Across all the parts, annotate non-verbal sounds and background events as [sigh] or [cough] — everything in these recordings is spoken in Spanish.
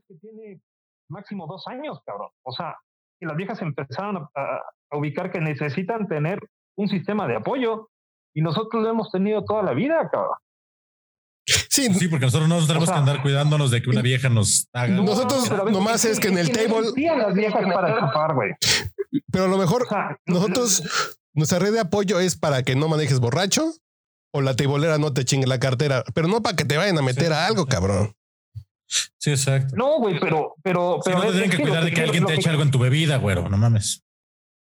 es que tiene máximo dos años, cabrón. O sea, que las viejas empezaron a, a ubicar que necesitan tener un sistema de apoyo y nosotros lo hemos tenido toda la vida, cabrón. Sí, sí, porque nosotros no tenemos que andar cuidándonos de que una vieja nos haga. nosotros nomás es que en el table. las viejas para escapar, güey. Pero a lo mejor nosotros, nuestra red de apoyo es para que no manejes borracho o la tebolera no te chingue la cartera, pero no para que te vayan a meter a algo, cabrón. Sí, exacto. No, güey, pero, pero, pero. no te tienen que cuidar de que, alguien te eche algo en tu bebida, güero, no mames.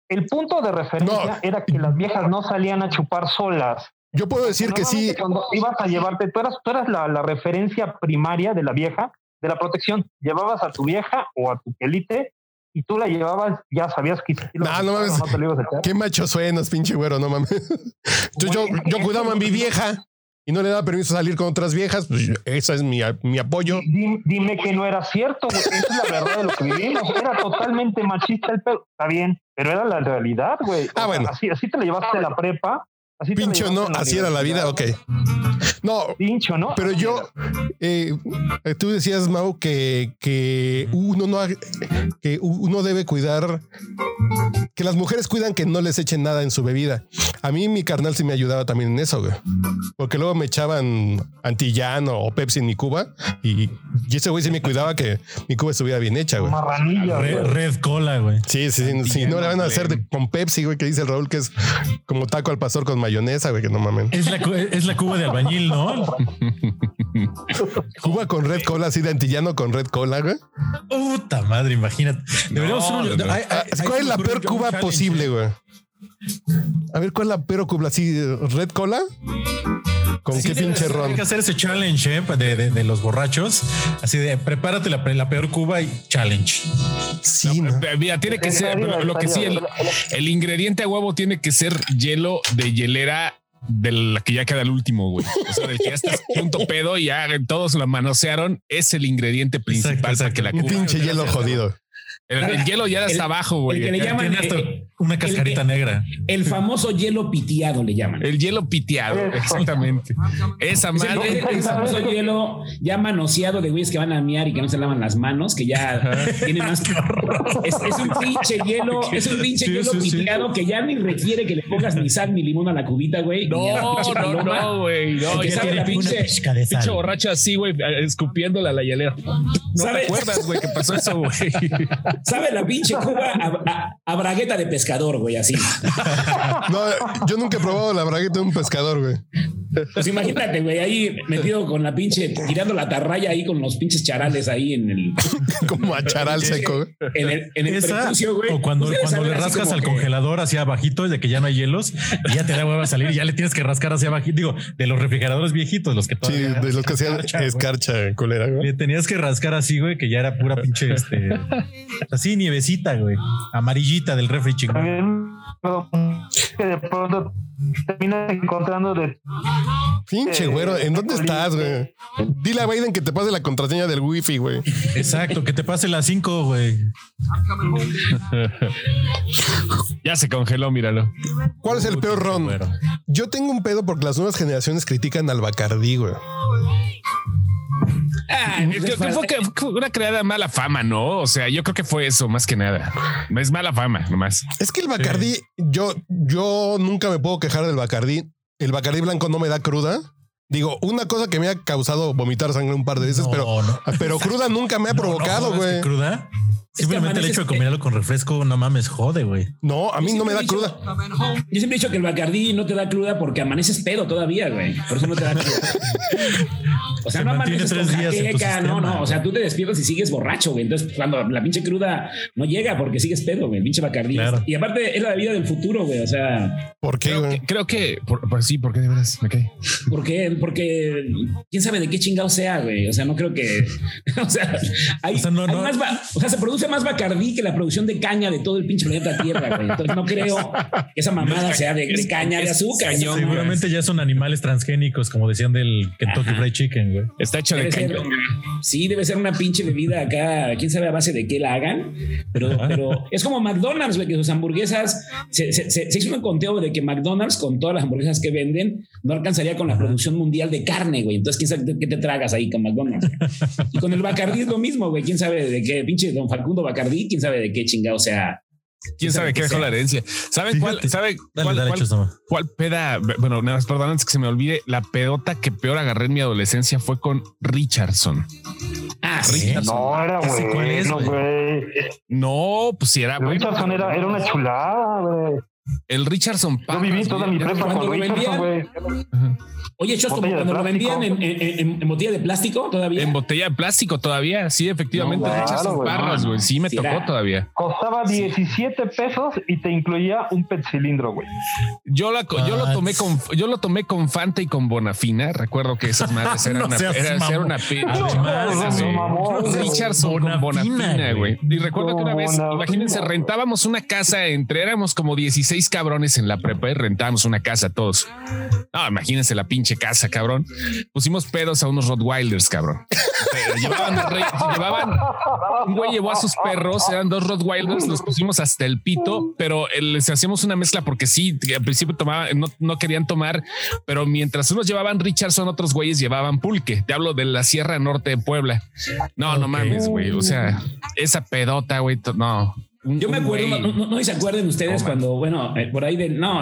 El punto de referencia era que las viejas no salían a chupar solas. Yo puedo decir que sí. Cuando ibas a llevarte, tú eras, tú eras la, la, referencia primaria de la vieja, de la protección. Llevabas a tu vieja o a tu pelite y tú la llevabas, ya sabías que. no, no mames. Qué macho suenas, pinche güero, no mames. yo, yo, yo cuidaba a mi vieja y no le daba permiso salir con otras viejas, pues esa es mi, mi apoyo. Dime, que no era cierto, güey. Esa es la verdad de lo que vivimos. Era totalmente machista el pedo. Está bien, pero era la realidad, güey. Ah, bueno. Así, así te la llevaste a la prepa Pincho, no, así era la vida, ok. No, Pincho, ¿no? Pero yo, eh, tú decías, Mau, que, que uno no que uno debe cuidar, que las mujeres cuidan que no les echen nada en su bebida. A mí mi carnal sí me ayudaba también en eso, güey. Porque luego me echaban antillano o Pepsi en mi cuba y, ese güey sí me cuidaba que mi cuba estuviera bien hecha, güey. Red, cola, güey. Sí, sí, sí. no le van a hacer con Pepsi, güey, que dice el Raúl que es como taco al pastor con mayonesa, güey, que no mames. Es la, es la cuba de albañil, ¿no? [laughs] Cuba con red cola, así de antillano con red cola, güey. Puta madre, imagínate. Deberíamos ah, ¿Cuál es la peor cuba posible, güey? A ver, ¿cuál es la peor cuba? ¿Así red cola? ¿Con qué pinche ron? Hay que hacer ese challenge ¿eh? de, los borrachos. Así de prepárate la, peor cuba y challenge. Sí, Mira, tiene que ser lo, que sí, el, ingrediente a huevo tiene que ser hielo de hielera de la que ya queda el último, güey. O sea, del que ya estás [laughs] punto pedo y ya todos lo manosearon, es el ingrediente principal para que la. Un pinche hielo jodido. El, hielo ya está abajo, güey. El que le llaman una cascarita negra. El famoso hielo piteado le llaman. El hielo piteado, exactamente. Esa madre. El, famoso hielo ya manoseado de güeyes que van a miar y que no se lavan las manos, que ya tiene más. Es, es, un pinche hielo, [laughs] es un pinche hielo piteado que ya ni requiere que le pongas ni sal ni limón a la cubita, güey. No, no, no, güey. No, que sabe la pinche, pinche borracha así, güey, escupiéndola a la hielera. No te acuerdas, güey, que pasó eso, güey. [laughs] ¿Sabe la pinche Cuba a, bragueta de pescador, güey? Así. [laughs] No, yo nunca he probado la bragueta de un pescador, güey. Pues imagínate, güey, ahí metido con la pinche, tirando la tarraya ahí con los pinches charales ahí en el. [laughs] como a charal seco. En el, en el güey. O cuando, cuando le rascas al congelador hacia abajito, de que ya no hay hielos, y ya te da hueva a salir y ya le tienes que rascar hacia abajito. Digo, de los refrigeradores viejitos, los que Sí, de los que hacían escarcha, colera, güey. Le tenías que rascar así, güey, que ya era pura pinche este. Así, nievecita, güey. Amarillita del refri chingón. Que de pronto terminas encontrando de. Pinche, eh, güero, ¿en dónde estás, güey? Dile a Biden que te pase la contraseña del wifi, güey. Exacto, que te pase las 5, güey. [laughs] ya se congeló, míralo. ¿Cuál es el peor ron? Yo tengo un pedo porque las nuevas generaciones critican al Bacardí, güey. Ah, fue, que fue una creada mala fama, ¿no? O sea, yo creo que fue eso más que nada. Es mala fama, nomás. Es que el Bacardí, yo, yo nunca me puedo quejar del Bacardí. El Bacardí blanco no me da cruda. Digo, una cosa que me ha causado vomitar sangre un par de veces, pero, pero cruda nunca me ha [laughs] provocado, güey. ¿Cruda? Simplemente el hecho de combinarlo con refresco, no mames, jode, güey. No, a mí no me da cruda. Yo siempre he dicho que el Bacardí no te da cruda porque amaneces pedo todavía, güey. Por eso no te da cruda. o sea, no amaneces tres días no, no. O sea, tú te despiertas y sigues borracho, güey. Entonces, cuando la pinche cruda no llega porque sigues pedo, güey. El pinche Bacardí. Y aparte, es la vida del futuro, güey. O sea. ¿Por qué, güey? Creo que, por, sí, porque de veras me cae. ¿Por qué? Porque quién sabe de qué chingado sea, güey. O sea, no creo que. [laughs] o sea, hay, o sea, no, no. más o sea, se produce más Bacardí que la producción de caña de todo el pinche planeta Tierra, güey. Entonces no creo que esa mamada sea de, caña de azúcar. Seguramente ya son animales transgénicos, como decían del Kentucky Fried Chicken, güey. Está hecho de caña. Sí, debe ser una pinche bebida acá, quién sabe a base de qué la hagan, pero, pero es como McDonald's, güey, que sus hamburguesas, se, se, hizo un conteo de que McDonald's con todas las hamburguesas que venden no alcanzaría con la producción mundial de carne, güey. Entonces, quién sabe qué te tragas ahí con McDonald's. y con el Bacardí es lo mismo, güey. Quién sabe de qué, pinche don Facundo Bacardí, quién sabe de qué chingado sea ¿Quién sabe qué dejó la herencia? ¿Saben cuál? ¿Sabe cuál, peda? Bueno, nada más, perdón, antes que se me olvide, la pedota que peor agarré en mi adolescencia fue con Richardson. Ah, Richardson. No, era güey. No, güey. No, pues si era. Richardson era, era una chulada, güey. El Richardson Yo viví toda mi prepa con Richardson, güey. Oye, Chos, como cuando lo vendían en, botella de plástico todavía. En botella de plástico todavía, sí, efectivamente. No, Parras, güey. Sí, me tocó todavía. Costaba 17 pesos y te incluía un pet cilindro, güey. Yo, la, yo lo tomé con yo lo tomé con Fanta y con Bonafina. Recuerdo que esas madres [laughs] eran una, era, una Richardson con Bonafina, güey. Y recuerdo que una vez, imagínense, rentábamos una casa entre éramos como 16 cabrones en la prepa y rentábamos una casa todos. No, imagínense la pinche casa, cabrón. Pusimos pedos a unos Rottweilers, cabrón. llevaban, llevaban, un güey llevó a sus perros, eran dos Rottweilers, los pusimos hasta el pito, pero les hacíamos una mezcla porque sí, al principio tomaban, no, no querían tomar, pero mientras unos llevaban Richardson, otros güeyes llevaban pulque. Te hablo de la Sierra Norte de Puebla. No, no mames, güey. O sea, esa pedota, güey, no. Yo me acuerdo, no, no, se acuerden ustedes cuando, bueno, eh, por ahí del, no,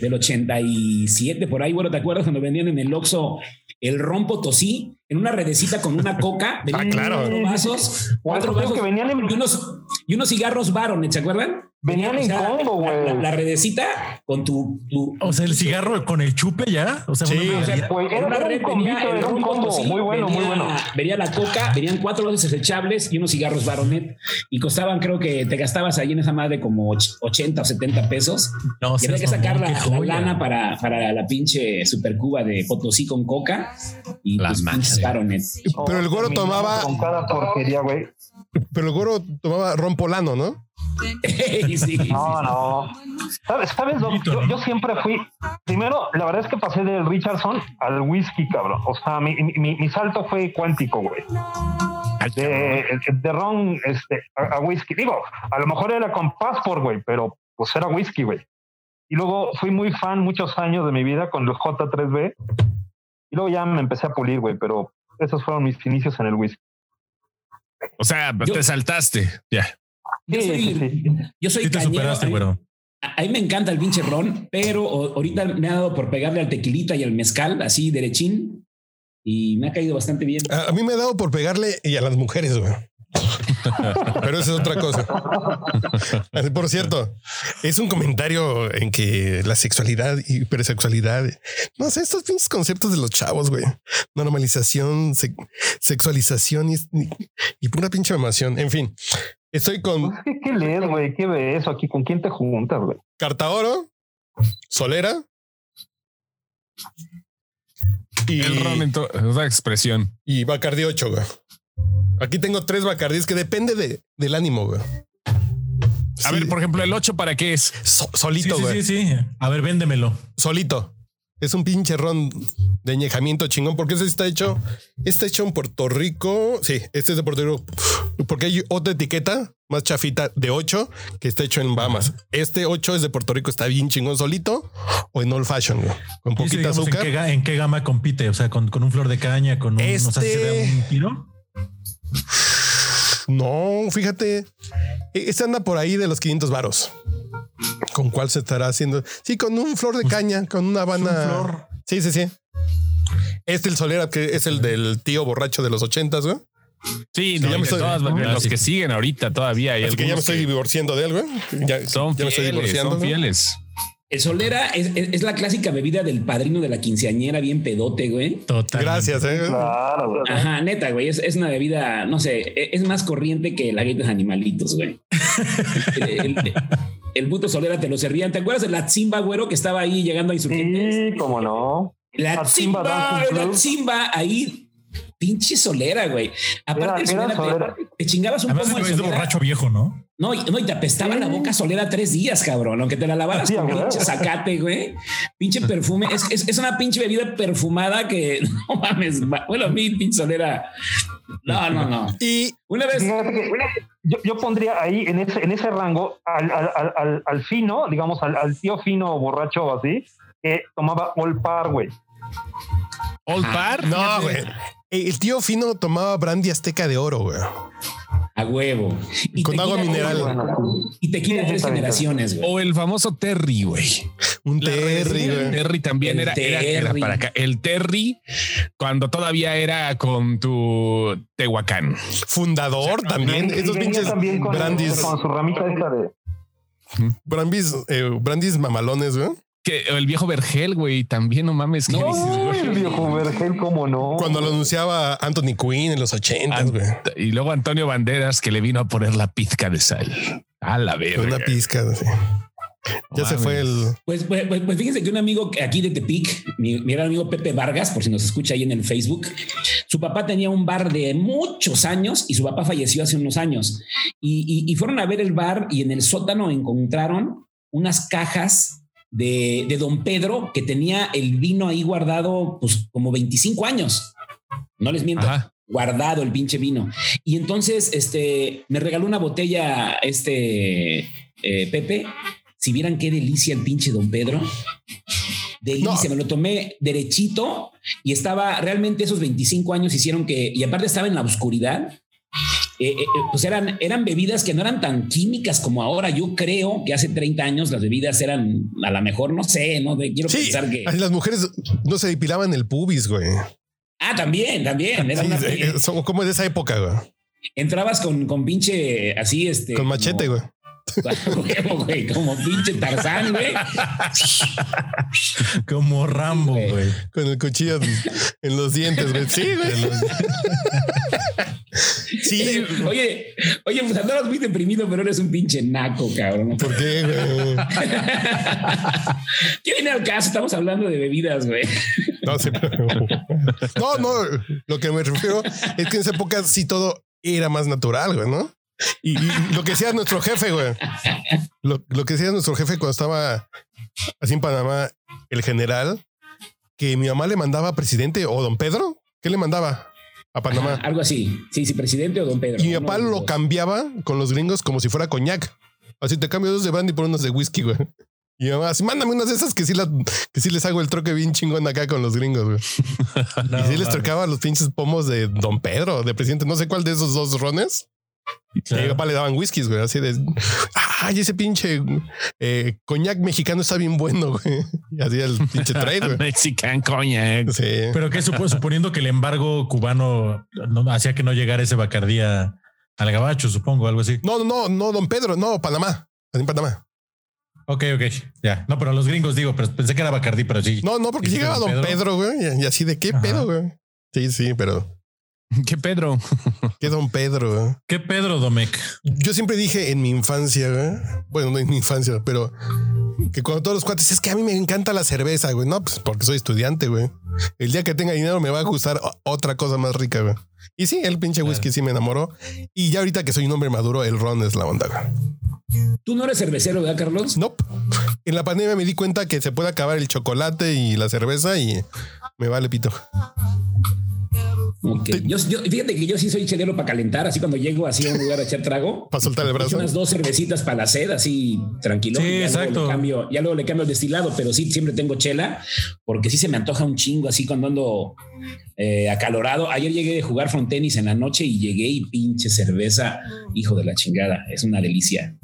del 87, por ahí, bueno, ¿te acuerdas cuando vendían en el Oxxo el rompo tosí en una redecita con una coca? ah, claro. Cuatro vasos, cuatro vasos que venían y, unos, y unos cigarros Baron, ¿se acuerdan? Venían en combo, güey. La, redecita con tu, O sea, el cigarro con el chupe ya. O sea, sí, era, una red, venía el un combo. muy bueno, muy bueno. Venía la coca, venían cuatro vasos desechables y unos cigarros Baronet. Y costaban, creo que te gastabas ahí en esa madre como 80 o 70 pesos. No, y había que sacar la, lana para, para la pinche supercuba de Potosí con coca y las pues, Baronet. Pero el goro tomaba. Con cada porquería, güey. Pero el goro tomaba ron polano, ¿no? [laughs] No, no. ¿Sabes? Yo, siempre fui. Primero, la verdad es que pasé del Richardson al whisky, cabrón. O sea, mi, mi, salto fue cuántico, güey. De, de ron este, a, whisky. Digo, a lo mejor era con Passport, güey, pero pues era whisky, güey. Y luego fui muy fan muchos años de mi vida con los J3B. Y luego ya me empecé a pulir, güey, pero esos fueron mis inicios en el whisky. O sea, te saltaste, ya. Yo soy, [laughs] yo soy te superaste, güero. A, mí me encanta el pinche ron, pero ahorita me ha dado por pegarle al tequilita y al mezcal, así derechín, y me ha caído bastante bien. A, mí me ha dado por pegarle y a las mujeres, güey. [laughs] Pero eso es otra cosa. Por cierto, es un comentario en que la sexualidad y hipersexualidad, no sé, estos pinches conceptos de los chavos, güey. Normalización, sexualización y, y, pura pinche mamación. En fin, Estoy con. Pues, ¿Qué, lees, güey? ¿Qué ves aquí? ¿Con quién te juntas, güey? Cartaoro, Solera. Y. El ron en toda expresión. Y Bacardi 8, güey. Aquí tengo tres Bacardis que depende de, del ánimo, güey. A ver, por ejemplo, el 8 para qué es? solito, güey. Sí, sí, sí. A ver, véndemelo. Solito. Es un pinche ron de añejamiento chingón, porque ese está hecho, está hecho en Puerto Rico. Sí, este es de Puerto Rico, porque hay otra etiqueta más chafita de 8 que está hecho en Bahamas. Este 8 es de Puerto Rico, está bien chingón solito o en old fashion, con poquita azúcar. ¿en qué, gama compite? O sea, con, un flor de caña, con un, este... un tiro. No, fíjate, este anda por ahí de los 500 varos. ¿Con cuál se estará haciendo? Sí, con un flor de caña, con una habana. Sí, sí, sí. Este el Solera, que es el del tío borracho de los ochentas, güey. Sí, no, los que siguen ahorita todavía. Hay que ya me estoy divorciando de algo. Ya, son fieles, estoy divorciando. Son fieles. El solera es, la clásica bebida del padrino de la quinceañera, bien pedote, güey. Total. Gracias, eh. Ajá, neta, güey. Es, una bebida, no sé, e, es más corriente que la de animalitos, güey. [laughs] el, puto solera te lo servían. ¿Te acuerdas de la Zimba, güero, que estaba ahí llegando a insurgentes? Sí, cómo no. La Zimba, la Zimba ahí pinche solera, güey. Aparte, solera, te chingabas un poco de borracho viejo, ¿no? No, y, no, y te apestaba la boca solera tres días, cabrón. Aunque te la lavaras con pinche zacate, güey. Pinche perfume. Es, es, una pinche bebida perfumada que [laughs] no mames. Bueno, a mí, pinche solera. No, no, no. Y una vez. Yo, yo, pondría ahí en ese, en ese rango al, al, al, al fino, digamos, al, tío fino borracho así, que tomaba All Par, güey. ¿All Par? No, güey. El tío fino tomaba brandy azteca de oro, güey. A huevo. Y con agua mineral. Y te quita tres generaciones, güey. O el famoso Terry, güey. Un Terry, güey. Terry también era, Era, para acá. El Terry, cuando todavía era con tu Tehuacán. Fundador también. Esos pinches brandis. Con su ramita esta de. Brandis, eh, brandis mamalones, güey. Que el viejo Vergel, güey, también no mames. No, el viejo Vergel, cómo no. Cuando lo anunciaba Anthony Quinn en los ochentas, güey. Y luego Antonio Banderas que le vino a poner la pizca de sal. A la verga. Una pizca, sí. Ya se fue el. Pues, pues, pues, pues, fíjense que un amigo aquí de Tepic, mi, mi, gran amigo Pepe Vargas, por si nos escucha ahí en el Facebook, su papá tenía un bar de muchos años y su papá falleció hace unos años. Y, y fueron a ver el bar y en el sótano encontraron unas cajas de, don Pedro, que tenía el vino ahí guardado, pues como 25 años. No les miento. Guardado el pinche vino. Y entonces, este, me regaló una botella, este, eh, Pepe. Si vieran qué delicia el pinche don Pedro. Delicia, me lo tomé derechito y estaba realmente esos 25 años hicieron que, y aparte estaba en la oscuridad eh, eh, eh, pues eran, eran bebidas que no eran tan químicas como ahora. Yo creo que hace 30 años las bebidas eran a lo mejor, no sé, no quiero pensar que las mujeres no se depilaban el pubis, güey. Ah, también, también. Era Somos como de esa época, güey. Entrabas con, con pinche así, este. Con machete, [laughs] güey. como pinche Tarzán, güey. [laughs] Como Rambo, güey. Con el cuchillo en los dientes, güey. Sí, güey. [laughs] Sí. [laughs] Oye, oye, pues andabas muy deprimido, pero eres un pinche naco, cabrón. ¿Por qué, güey? [laughs] ¿Qué viene al caso? Estamos hablando de bebidas, güey. No, sí, pero... no, no. Lo que me refiero es que en esa época sí todo era más natural, güey, ¿no? Y, lo que decía nuestro jefe, güey. Lo, lo que decía nuestro jefe cuando estaba así en Panamá, el general, que mi mamá le mandaba presidente o don Pedro. ¿Qué le mandaba? A Panamá. algo así. Sí, sí, presidente o don Pedro. Y mi papá lo cambiaba con los gringos como si fuera coñac. Así te cambio dos de brandy por unos de whisky, güey. Y mamá, así, mándame unas de esas que sí, que sí les hago el troque bien chingón acá con los gringos, güey. [laughs] y sí les trocaba los pinches pomos de Don Pedro, de presidente. No sé cuál de esos dos rones. Y mi papá le daban whiskies, güey, así de. Ay, ese pinche eh, coñac mexicano está bien bueno, güey. Y así el pinche trade, güey. [laughs] Mexican coñac. Sí. Pero que suponiendo que el embargo cubano no, hacía que no llegara ese bacardía al gabacho, supongo, algo así. No, no, no, don Pedro, no, Panamá. En Panamá. Ok, ok, ya. No, pero los gringos digo, pero pensé que era Bacardí, pero sí. No, no, porque llegaba Don Pedro, güey, y así de qué pedo, güey. Sí, sí, pero [laughs] ¿Qué Pedro? ¿Qué don Pedro? ¿Qué Pedro, Domecq? Yo siempre dije en mi infancia, güey. Bueno, no en mi infancia, pero que cuando todos los cuates es que a mí me encanta la cerveza, güey. No, pues porque soy estudiante, güey. El día que tenga dinero me va a gustar otra cosa más rica, güey. Y sí, el pinche whisky sí me enamoró. Y ya ahorita que soy un hombre maduro, el ron es la onda, güey. ¿Tú no eres cervecero, verdad, Carlos? No. Nope. En la pandemia me di cuenta que se puede acabar el chocolate y la cerveza y me vale pito. Yo, fíjate que yo sí soy chelero para calentar, así cuando llego así a un lugar a echar trago. Para soltar el brazo. Unas dos cervecitas para la sed, así tranquilo. Sí, ya exacto. Luego cambio, ya luego le cambio el destilado, pero sí, siempre tengo chela, porque sí se me antoja un chingo así cuando ando eh, acalorado. Ayer llegué de jugar frontenis en la noche y llegué y pinche cerveza, hijo de la chingada. Es una delicia.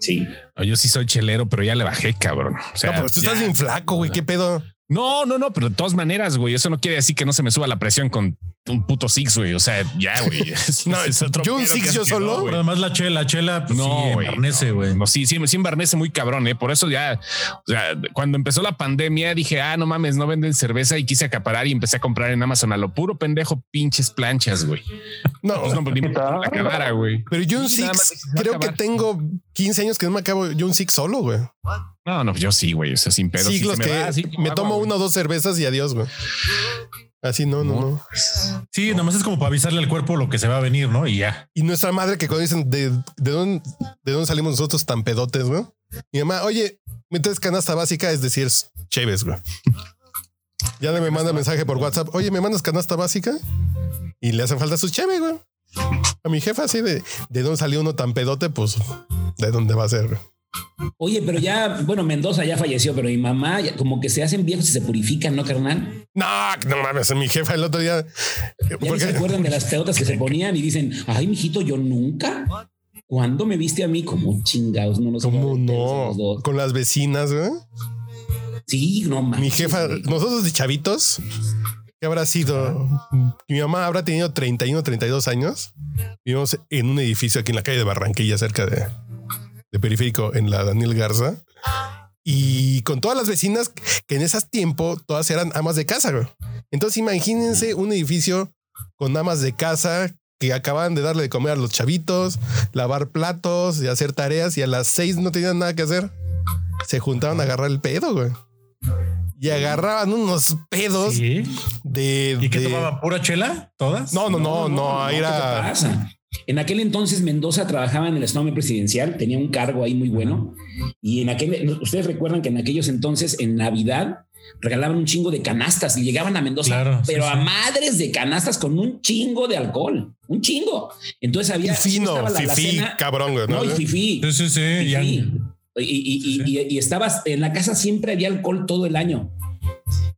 Sí. Yo sí soy chelero, pero ya le bajé, cabrón. O sea, no, pero tú estás bien flaco, güey. ¿Qué pedo? No, no, no, pero de todas maneras, güey, eso no quiere decir que no se me suba la presión con un puto six, güey. O sea, ya, güey. [laughs] no, es otro yo un six yo solo. pero además la chela, la chela, pues, no, sí, embarnece, güey. No, sí, sí, sí embarnece muy cabrón, eh. Por eso ya, o sea, cuando empezó la pandemia dije, ah, no mames, no venden cerveza y quise acaparar y empecé a comprar en Amazon a lo puro pendejo pinches planchas, güey. No, pues no, pues, ni la cara, güey. Pero yo un six, creo que tengo 15 años que no me acabo yo un six solo, güey. No, no, yo sí, güey. O sea, sin pedo. Siglos que me, tomo una o dos cervezas y adiós, güey. Así no, no, no. Sí, nomás es como para avisarle al cuerpo lo que se va a venir, ¿no? Y ya. Y nuestra madre que cuando dicen de, de dónde, de dónde salimos nosotros tan pedotes, ¿no? Mi mamá, oye, metes canasta básica, es decir, chéves, güey. Ya me manda mensaje por WhatsApp, oye, ¿me mandas canasta básica? Y le hacen falta sus chéves, güey. A mi jefa así de, de dónde salió uno tan pedote, pues de dónde va a ser, güey. Oye, pero ya, bueno, Mendoza ya falleció, pero mi mamá, como que se hacen viejos y se purifican, ¿no, carnal? No, no mames, mi jefa el otro día. ¿Ya se acuerdan de las pedotas que se ponían y dicen, ay, mijito, yo nunca? ¿Cuándo me viste a mí? Como chingados, no nos ¿Cómo no? Con las vecinas, güey. Sí, no mames. Mi jefa, nosotros de chavitos, ¿qué habrá sido? Mi mamá habrá tenido 31, 32 años. Vivimos en un edificio aquí en la calle de Barranquilla, cerca de, de periférico en la Daniel Garza. Y con todas las vecinas que en ese tiempo todas eran amas de casa. Güey. Entonces imagínense un edificio con amas de casa que acababan de darle de comer a los chavitos, lavar platos y hacer tareas y a las seis no tenían nada que hacer. Se juntaban a agarrar el pedo, güey. Y agarraban unos pedos de, ¿Y qué tomaban? ¿Pura chela? ¿Todas? No, no, no, no, no, era. En aquel entonces Mendoza trabajaba en el Estado presidencial, tenía un cargo ahí muy bueno. Y en aquel, ustedes recuerdan que en aquellos entonces, en Navidad, regalaban un chingo de canastas y llegaban a Mendoza, pero a madres de canastas con un chingo de alcohol, un chingo. Entonces había. fino, fifí, cabrón, ¿no? No, y fifí. Sí, sí, sí. Y, y, y, y, estabas en la casa, siempre había alcohol todo el año.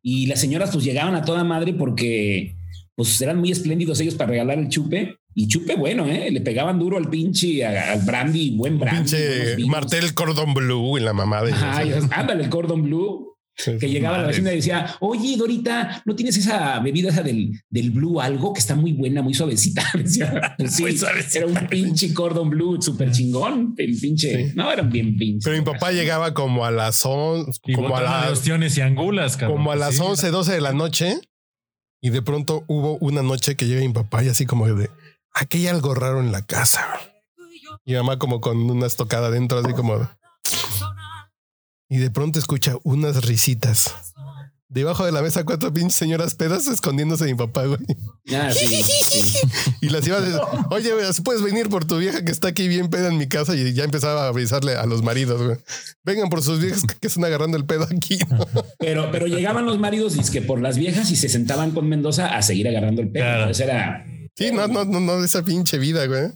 Y las señoras pues llegaban a toda madre porque pues eran muy espléndidos ellos para regalar el chupe. Y chupe bueno, ¿eh? Le pegaban duro al pinche, al brandy, buen brandy. Pinche Martel Cordon Blue y la mamá de Ajá, ándale, el Cordon Blue. que llegaba a la vecina y decía, oye, Dorita, ¿no tienes esa bebida esa del, del blue algo que está muy buena, muy suavecita? [laughs] Decía, [laughs] sí, era un pinche cordon blue súper chingón, el pinche, no, eran bien pinches. Pero mi papá llegaba como a las 11, como a las y angulas, como a las 11, 12 de la noche y de pronto hubo una noche que llega mi papá y así como de, aquí hay algo raro en la casa. Y mi mamá como con una estocada adentro, así como... Y de pronto escucha unas risitas. Debajo de la mesa cuatro pinches señoras pedas escondiéndose de mi papá, güey. Ah, sí, [laughs] Y las iba a decir, oye, güey, puedes venir por tu vieja que está aquí bien peda en mi casa y ya empezaba a avisarle a los maridos, güey. Vengan por sus viejas que están agarrando el pedo aquí. [laughs] Pero, pero llegaban los maridos y es que por las viejas y se sentaban con Mendoza a seguir agarrando el pedo. era Sí, no, no, no, no, esa pinche vida, güey.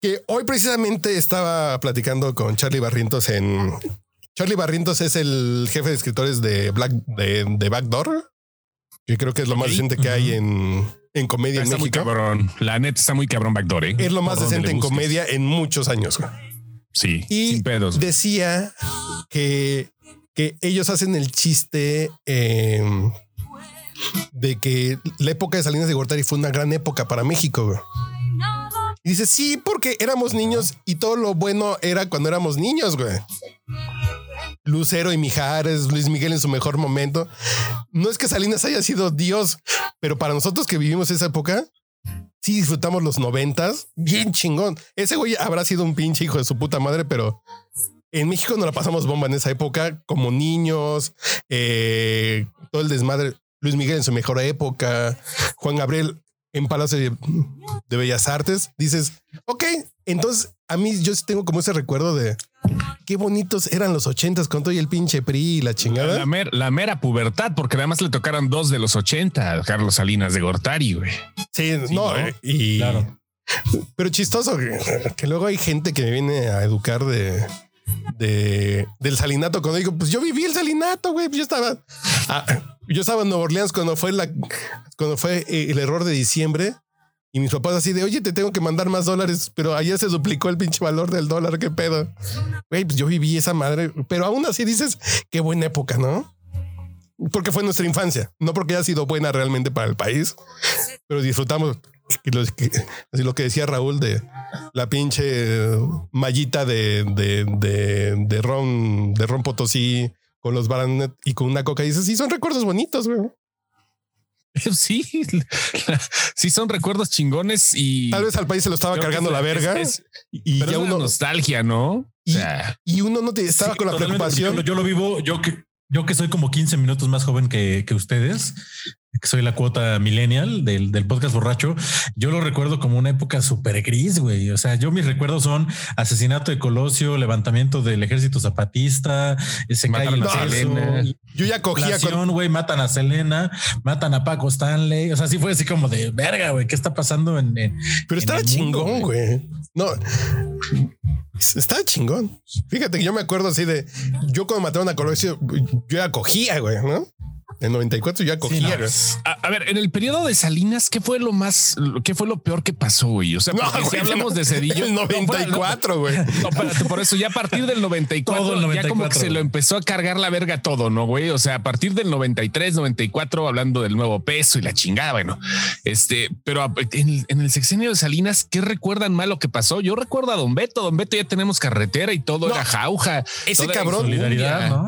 Que hoy precisamente estaba platicando con Charlie Barrientos en. Charlie Barrientos es el jefe de escritores de Black de, Backdoor, que creo que es lo más decente que hay en, en comedia está en México. Muy cabrón. La net está muy cabrón Backdoor, ¿eh? Es lo más decente en comedia en muchos años. Güey. Sí, y sin pedos. Decía que, que ellos hacen el chiste. Eh, de que la época de Salinas de Gortari fue una gran época para México. Y dice, sí, porque éramos niños y todo lo bueno era cuando éramos niños, güey. Lucero y Mijares, Luis Miguel en su mejor momento. No es que Salinas haya sido Dios, pero para nosotros que vivimos esa época, sí disfrutamos los noventas. Bien chingón. Ese güey habrá sido un pinche hijo de su puta madre, pero en México no la pasamos bomba en esa época como niños, eh, todo el desmadre. Luis Miguel en su mejor época, Juan Gabriel en Palacio de, Bellas Artes, dices, ok, entonces a mí yo tengo como ese recuerdo de qué bonitos eran los ochentas con todo y el pinche PRI y la chingada. La, mera pubertad, porque además le tocaron dos de los ochenta Carlos Salinas de Gortari, güey. Sí, no, y claro. Pero chistoso que, luego hay gente que me viene a educar de, de del salinato cuando digo, pues yo viví el salinato, güey, pues yo estaba ah, yo estaba en Nueva Orleans cuando fue la, cuando fue eh, el error de diciembre y mis papás así de, oye, te tengo que mandar más dólares, pero ayer se duplicó el pinche valor del dólar, qué pedo. Güey, pues yo viví esa madre, pero aún así dices, qué buena época, ¿no? Porque fue nuestra infancia, no porque haya sido buena realmente para el país, pero disfrutamos. Así lo que decía Raúl de la pinche mallita de, de, de, de ron, de ron potosí con los Baranet y con una coca. Y dices, sí, son recuerdos bonitos, güey. [laughs] Sí, sí son recuerdos chingones y tal vez al país se lo estaba cargando la verga y ya uno nostalgia, ¿no? Y, uno no te estaba con la preocupación. Yo, lo vivo, yo que yo que soy como 15 minutos más joven que, que ustedes, que soy la cuota millennial del, del podcast borracho, yo lo recuerdo como una época súper gris, güey. O sea, yo mis recuerdos son asesinato de Colosio, levantamiento del ejército zapatista, se cae a Selena. Yo ya cogía con... güey, matan a Selena, matan a Paco Stanley. O sea, sí fue así como de verga, güey, ¿qué está pasando en, Pero estaba chingón, güey. No, estaba chingón. Fíjate que yo me acuerdo así de yo cuando mataron a Colosio, yo ya cogía, güey, ¿no? En 94 ya cogía. a, ver, en el periodo de Salinas, ¿qué fue lo más, qué fue lo peor que pasó, güey? O sea, si hablamos de Cedillo. El 94, güey. [laughs] No, espérate, por eso ya a partir del 94, ya como que se lo empezó a cargar la verga todo, ¿no, güey? O sea, a partir del 93, 94, hablando del nuevo peso y la chingada, bueno, este, pero en, el sexenio de Salinas, ¿qué recuerdan mal lo que pasó? Yo recuerdo a Don Beto, Don Beto ya tenemos carretera y todo era jauja. Ese cabrón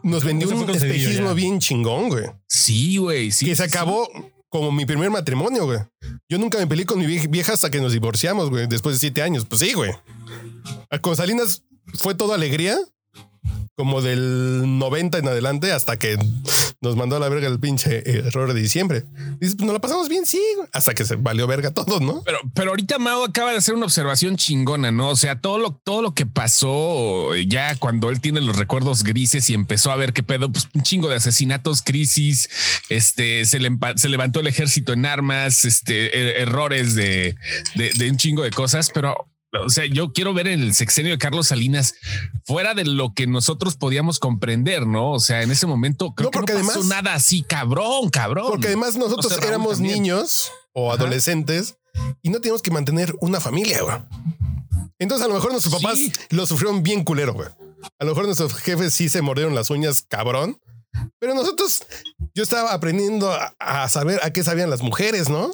nos vendió un espejismo bien chingón, güey. Sí, güey. Sí, que se acabó como mi primer matrimonio, güey. Yo nunca me peleé con mi vieja hasta que nos divorciamos, güey, después de siete años. Pues sí, güey. Con Salinas fue todo alegría como del 90 en adelante hasta que nos mandó a la verga el pinche error de diciembre. Dices, pues nos la pasamos bien, sí, hasta que se valió verga todo, ¿no? Pero, pero ahorita Mao acaba de hacer una observación chingona, ¿no? O sea, todo lo, todo lo que pasó ya cuando él tiene los recuerdos grises y empezó a ver qué pedo, pues un chingo de asesinatos, crisis, este, se, se levantó el ejército en armas, este, er, errores de, de un chingo de cosas, pero o sea, yo quiero ver el sexenio de Carlos Salinas fuera de lo que nosotros podíamos comprender, ¿no? O sea, en ese momento creo que no pasó nada así, cabrón, cabrón. Porque además nosotros éramos niños o adolescentes y no teníamos que mantener una familia, güey. Entonces a lo mejor nuestros papás lo sufrieron bien culero, güey. A lo mejor nuestros jefes sí se mordieron las uñas, cabrón. Pero nosotros, yo estaba aprendiendo a saber a qué sabían las mujeres, ¿no?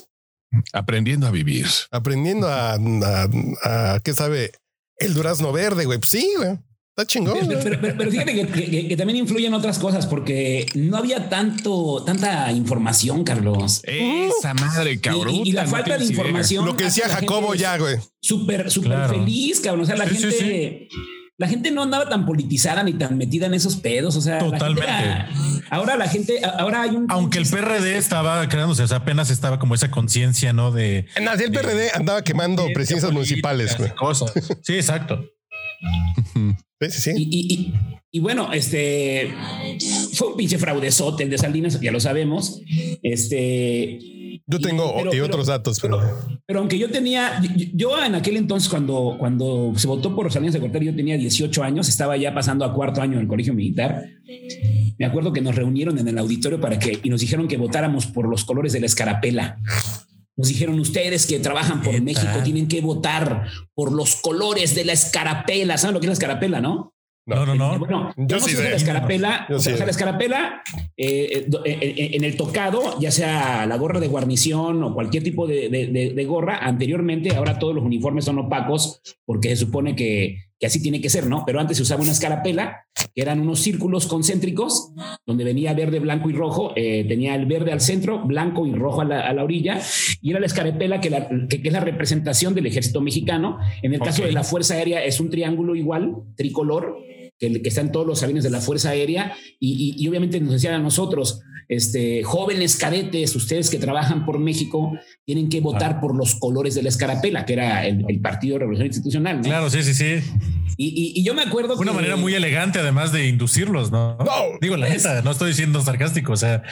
Aprendiendo a vivir. Aprendiendo a, a, qué sabe el durazno verde, güey. Pues sí, güey. Está chingón. Pero, fíjate que, también influyen otras cosas porque no había tanto, tanta información, Carlos. Esa madre, cabrón. Y, la falta de información. Lo que decía Jacobo ya, güey. Súper, súper feliz, cabrón. O sea, la gente la gente no andaba tan politizada ni tan metida en esos pedos. O sea, totalmente. ahora la gente, ahora hay un. Aunque el PRD estaba creándose, o sea, apenas estaba como esa conciencia, ¿no? De. el PRD andaba quemando presidencias municipales. Cosas. Sí, exacto. [laughs] Sí, sí, sí. Y, y, bueno, este fue un pinche fraudezote el de Salinas, ya lo sabemos. Este yo tengo y otros datos, pero... pero... aunque yo tenía, yo, en aquel entonces cuando, cuando se votó por Salinas de Cortera, yo tenía 18 años, estaba ya pasando a cuarto año en el colegio militar. Me acuerdo que nos reunieron en el auditorio para que y nos dijeron que votáramos por los colores de la escarapela. Nos dijeron ustedes que trabajan por México tienen que votar por los colores de la escarapela. ¿Saben lo que es la escarapela, no? No, no, no. Bueno, yo sí la escarapela, o sea, la escarapela eh, eh, eh, en el tocado, ya sea la gorra de guarnición o cualquier tipo de, gorra, anteriormente, ahora todos los uniformes son opacos porque se supone que, así tiene que ser, ¿no? Pero antes se usaba una escarapela, que eran unos círculos concéntricos, donde venía verde, blanco y rojo, tenía el verde al centro, blanco y rojo a la, orilla, y era la escarapela que, es la representación del ejército mexicano. En el caso de la Fuerza Aérea es un triángulo igual, tricolor, que, que están todos los aviones de la Fuerza Aérea y, obviamente nos decían a nosotros, este, jóvenes cadetes, ustedes que trabajan por México, tienen que votar por los colores de la escarapela, que era el, Partido de Revolución Institucional. Claro, sí, sí, sí. Y, yo me acuerdo. Una manera muy elegante, además de inducirlos, ¿no? Digo, la neta, no estoy diciendo sarcástico, o sea.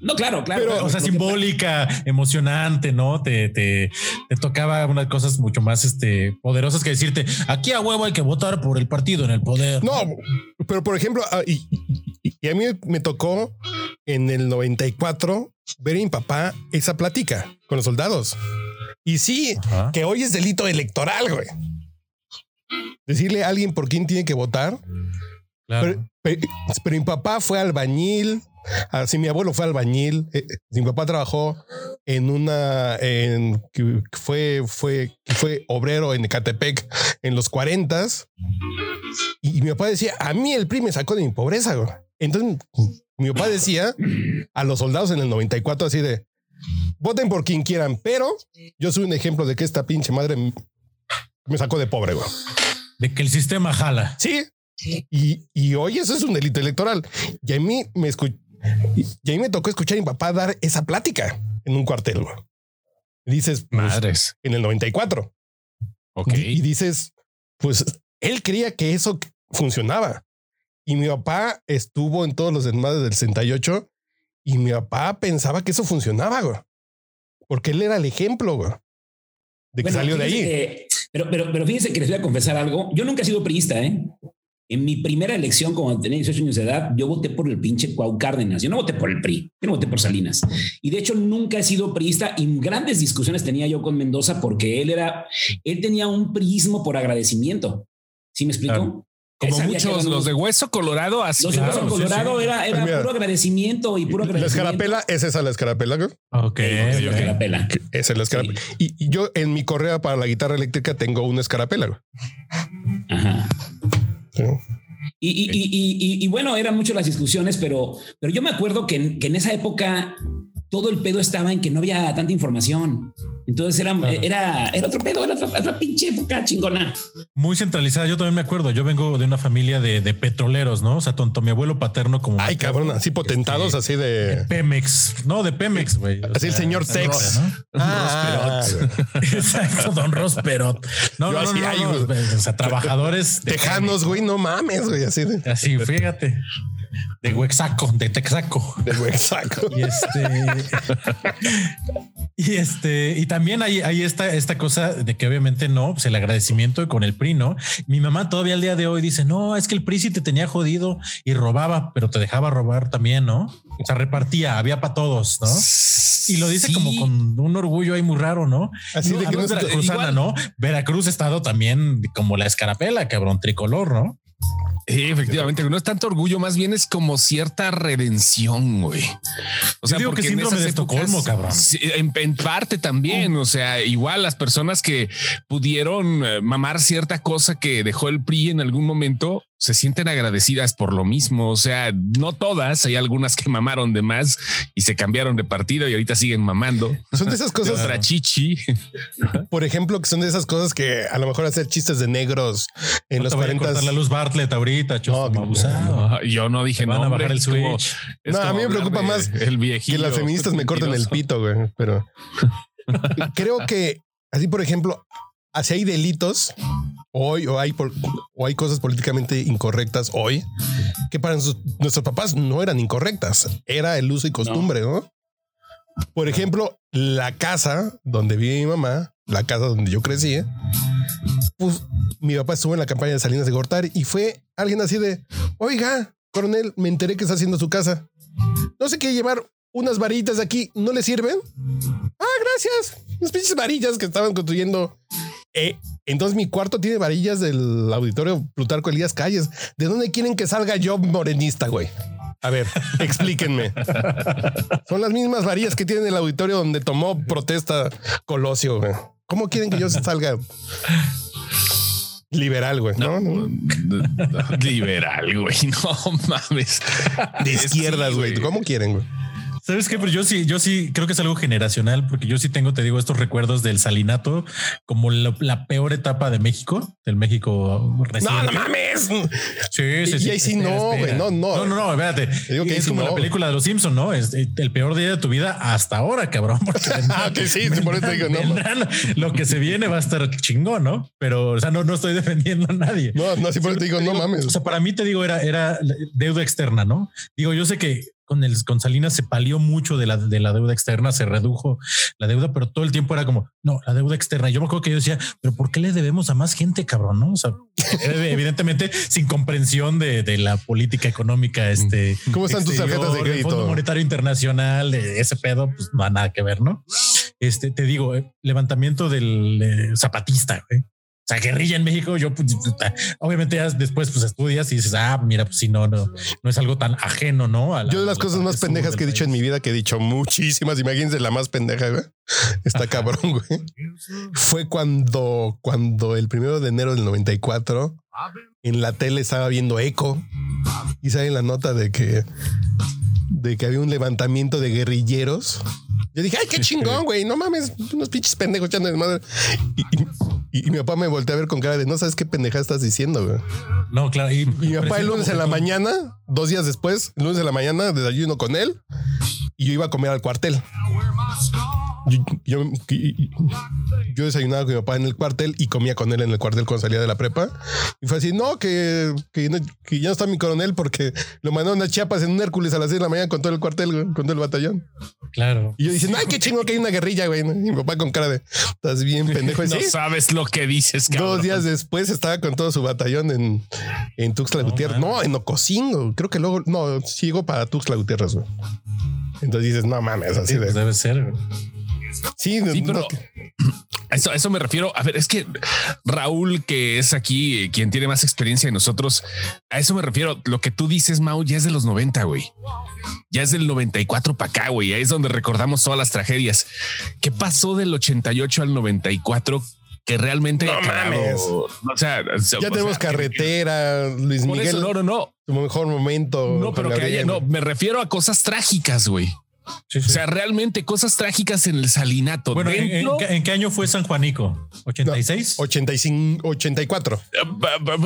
No, claro, claro. o sea, simbólica, emocionante, ¿no? Te, te, te, tocaba unas cosas mucho más este, poderosas que decirte, aquí a huevo hay que votar por el partido en el poder. No, pero por ejemplo, ah, y, a mí me tocó en el 94 ver a mi papá esa plática con los soldados. Y sí, que hoy es delito electoral, güey. Decirle a alguien por quién tiene que votar. Pero, mi papá fue albañil. Así mi abuelo fue albañil. Eh, mi papá trabajó en una. En, fue, fue, fue obrero en Ecatepec en los 40 y, mi papá decía, a mí el PRI me sacó de mi pobreza. Güey. Entonces, mi papá decía a los soldados en el 94 así de, voten por quien quieran, pero yo soy un ejemplo de que esta pinche madre me sacó de pobre, güey. De que el sistema jala. Sí. Y, y hoy eso es un delito electoral. Y a mí me, Y, a mí me tocó escuchar a mi papá dar esa plática en un cuartel. Dices, pues, madres, en el 94. Ok. Y dices, pues él creía que eso funcionaba. Y mi papá estuvo en todos los desmadres del 68 y mi papá pensaba que eso funcionaba, güey. Porque él era el ejemplo, güey. De que salió de ahí. pero, pero, pero fíjense que les voy a confesar algo. Yo nunca he sido priista, ¿eh? En mi primera elección, cuando tenía 18 años de edad, yo voté por el pinche Cuau Cárdenas. Yo no voté por el PRI, yo no voté por Salinas. Y de hecho, nunca he sido priista y grandes discusiones tenía yo con Mendoza porque él era, él tenía un prismo por agradecimiento. ¿Sí me explico? Como muchos, los de hueso colorado, así. Los de hueso colorado era, era puro agradecimiento y puro agradecimiento. La escarapela, ¿es esa la escarapela? Ok. Es la escarapela. Esa es la escarapela. Y, yo en mi correa para la guitarra eléctrica tengo una escarapela. Ajá. Y, y, y, y, bueno, eran muchas las discusiones, pero, pero yo me acuerdo que que en esa época todo el pedo estaba en que no había tanta información. Entonces era, era, era otro pedo, era otra, pinche época chingona. Muy centralizada. Yo también me acuerdo. Yo vengo de una familia de, petroleros, ¿no? O sea, tanto mi abuelo paterno como. Ay, cabrón, así potentados, así de... Pemex, no, de Pemex, güey. Así el señor Tex. ¿no? Ah, [laughs] Exacto, don Rosperot. No, no, no, no, O sea, trabajadores. Tejanos, güey, no mames, güey, así de. Así, fíjate. De Huexaco, de Texaco. De Huexaco. [laughs] Y este. y este. Y también hay, hay esta, esta cosa de que obviamente no, pues el agradecimiento con el PRI, ¿no? Mi mamá todavía al día de hoy dice: No, es que el PRI sí te tenía jodido y robaba, pero te dejaba robar también, ¿no? O sea, repartía, había para todos, ¿no? Y lo dice como con un orgullo ahí muy raro, ¿no? Así de que no es Veracruzana, ¿no? Veracruz ha estado también como la escarapela, cabrón, tricolor, ¿no? Sí, efectivamente, no es tanto orgullo, más bien es como cierta redención, güey. O sea, digo que síndrome de Estocolmo, cabrón. En, parte también, o sea, igual las personas que pudieron eh, mamar cierta cosa que dejó el PRI en algún momento, se sienten agradecidas por lo mismo. O sea, no todas, hay algunas que mamaron de más y se cambiaron de partido y ahorita siguen mamando. Son de esas cosas. De chichi. Por ejemplo, que son de esas cosas que a lo mejor hacer chistes de negros en los 40. la luz Bartlett ahorita, no, yo no dije no. Van a bajar el switch. no, a mí me preocupa más el que las feministas me corten el pito, güey. Pero [laughs] creo que así, por ejemplo, así hay delitos hoy o hay, o hay cosas políticamente incorrectas hoy que para nuestros papás no eran incorrectas. Era el uso y costumbre, ¿no? Por ejemplo, la casa donde vive mi mamá, la casa donde yo crecí, pues mi papá estuvo en la campaña de Salinas de Gortari y fue alguien así de, oiga, coronel, me enteré que está haciendo su casa. No sé qué llevar unas varillas de aquí, ¿no le sirven? Ah, gracias. Unas pinches varillas que estaban construyendo eh, entonces mi cuarto tiene varillas del auditorio Plutarco Elías Calles. ¿De dónde quieren que salga yo morenista, güey? A ver, [laughs] explíquenme. Son las mismas varillas que tiene el auditorio donde tomó protesta Colosio, güey. ¿Cómo quieren que yo salga liberal, güey? No, liberal, güey. [laughs] No mames. De izquierdas, güey. ¿Cómo quieren, güey? ¿Sabes qué? Pero yo sí, yo sí creo que es algo generacional, porque yo sí tengo, te digo, estos recuerdos del salinato como la, peor etapa de México, del México reciente. No, no mames. Sí, sí, sí. Y ahí sí no, güey. No, no. No, no, no, espérate. digo que es como la película de los Simpsons, ¿no? Es el peor día de tu vida hasta ahora, cabrón. [laughs] [laughs] ah, que sí, por eso digo, no. lo que se viene va a estar chingón, ¿no? Pero, o sea, no, no estoy defendiendo a nadie. No, no, sí, por eso te digo, no mames. O sea, para mí te digo, era, era deuda externa, ¿no? Digo, yo sé que con, el, con Salinas se palió mucho de la, de la deuda externa, se redujo la deuda, pero todo el tiempo era como, no, la deuda externa. Yo me acuerdo que yo decía, pero ¿por qué le debemos a más gente, cabrón? No, o sea, [laughs] evidentemente sin comprensión de, de, la política económica. Este, ¿Cómo están tus tarjetas de crédito? El Fondo Monetario Internacional, de ese pedo, pues no ha nada que ver, ¿no? Este, te digo, eh, levantamiento del eh, zapatista, güey. Sea, guerrilla en México, yo pues, obviamente ya después pues estudias y dices, ah, mira, pues si no, no, no es algo tan ajeno, ¿no? yo de las cosas más pendejas que he dicho en mi vida, que he dicho muchísimas, imagínense la más pendeja, güey. Está cabrón, güey. Fue cuando, cuando el primero de enero del 94 en la tele estaba viendo Eco y sale la nota de que, de que había un levantamiento de guerrilleros. Yo dije, ay, qué chingón, güey. No mames, unos pinches pendejos echando de madre. Y, Y, mi papá me volteó a ver con cara de no sabes qué pendeja estás diciendo, güey. No, claro. Y, mi papá el lunes en la mañana, dos días después, el lunes en la mañana, desayuno con él y yo iba a comer al cuartel. Yo, yo, desayunaba con mi papá en el cuartel y comía con él en el cuartel cuando salía de la prepa. Y fue así, no, que, que, ya no está mi coronel porque lo mandaron a Chiapas en un Hércules a las 6 de la mañana con todo el cuartel, con todo el batallón. Claro. Y yo dije, ay, qué chingo que hay una guerrilla, güey. Y mi papá con cara de, estás bien pendejo. [laughs] no sabes lo que dices, cabrón. Dos días después estaba con todo su batallón en, en Tuxtla Gutiérrez. No, en Ocosingo. Creo que luego, no, sigo para Tuxtla Gutiérrez, güey. Entonces dices, no mames, así de. Pues debe ser. Sí, pero [clears throat] a eso, eso me refiero. A ver, es que Raúl, que es aquí quien tiene más experiencia de nosotros, a eso me refiero. Lo que tú dices, Mau, ya es de los 90, güey. Ya es del 94 para acá, güey. Ahí es donde recordamos todas las tragedias. ¿Qué pasó del 88 al 94? que realmente no mames. O sea, ya tenemos carretera, Luis Miguel. no, no, no. Tu mejor momento. No, pero que haya, no, me refiero a cosas trágicas, güey. O sea, realmente cosas trágicas en el salinato. Bueno, ¿en, qué año fue San Juanico? ¿86? 85, 84.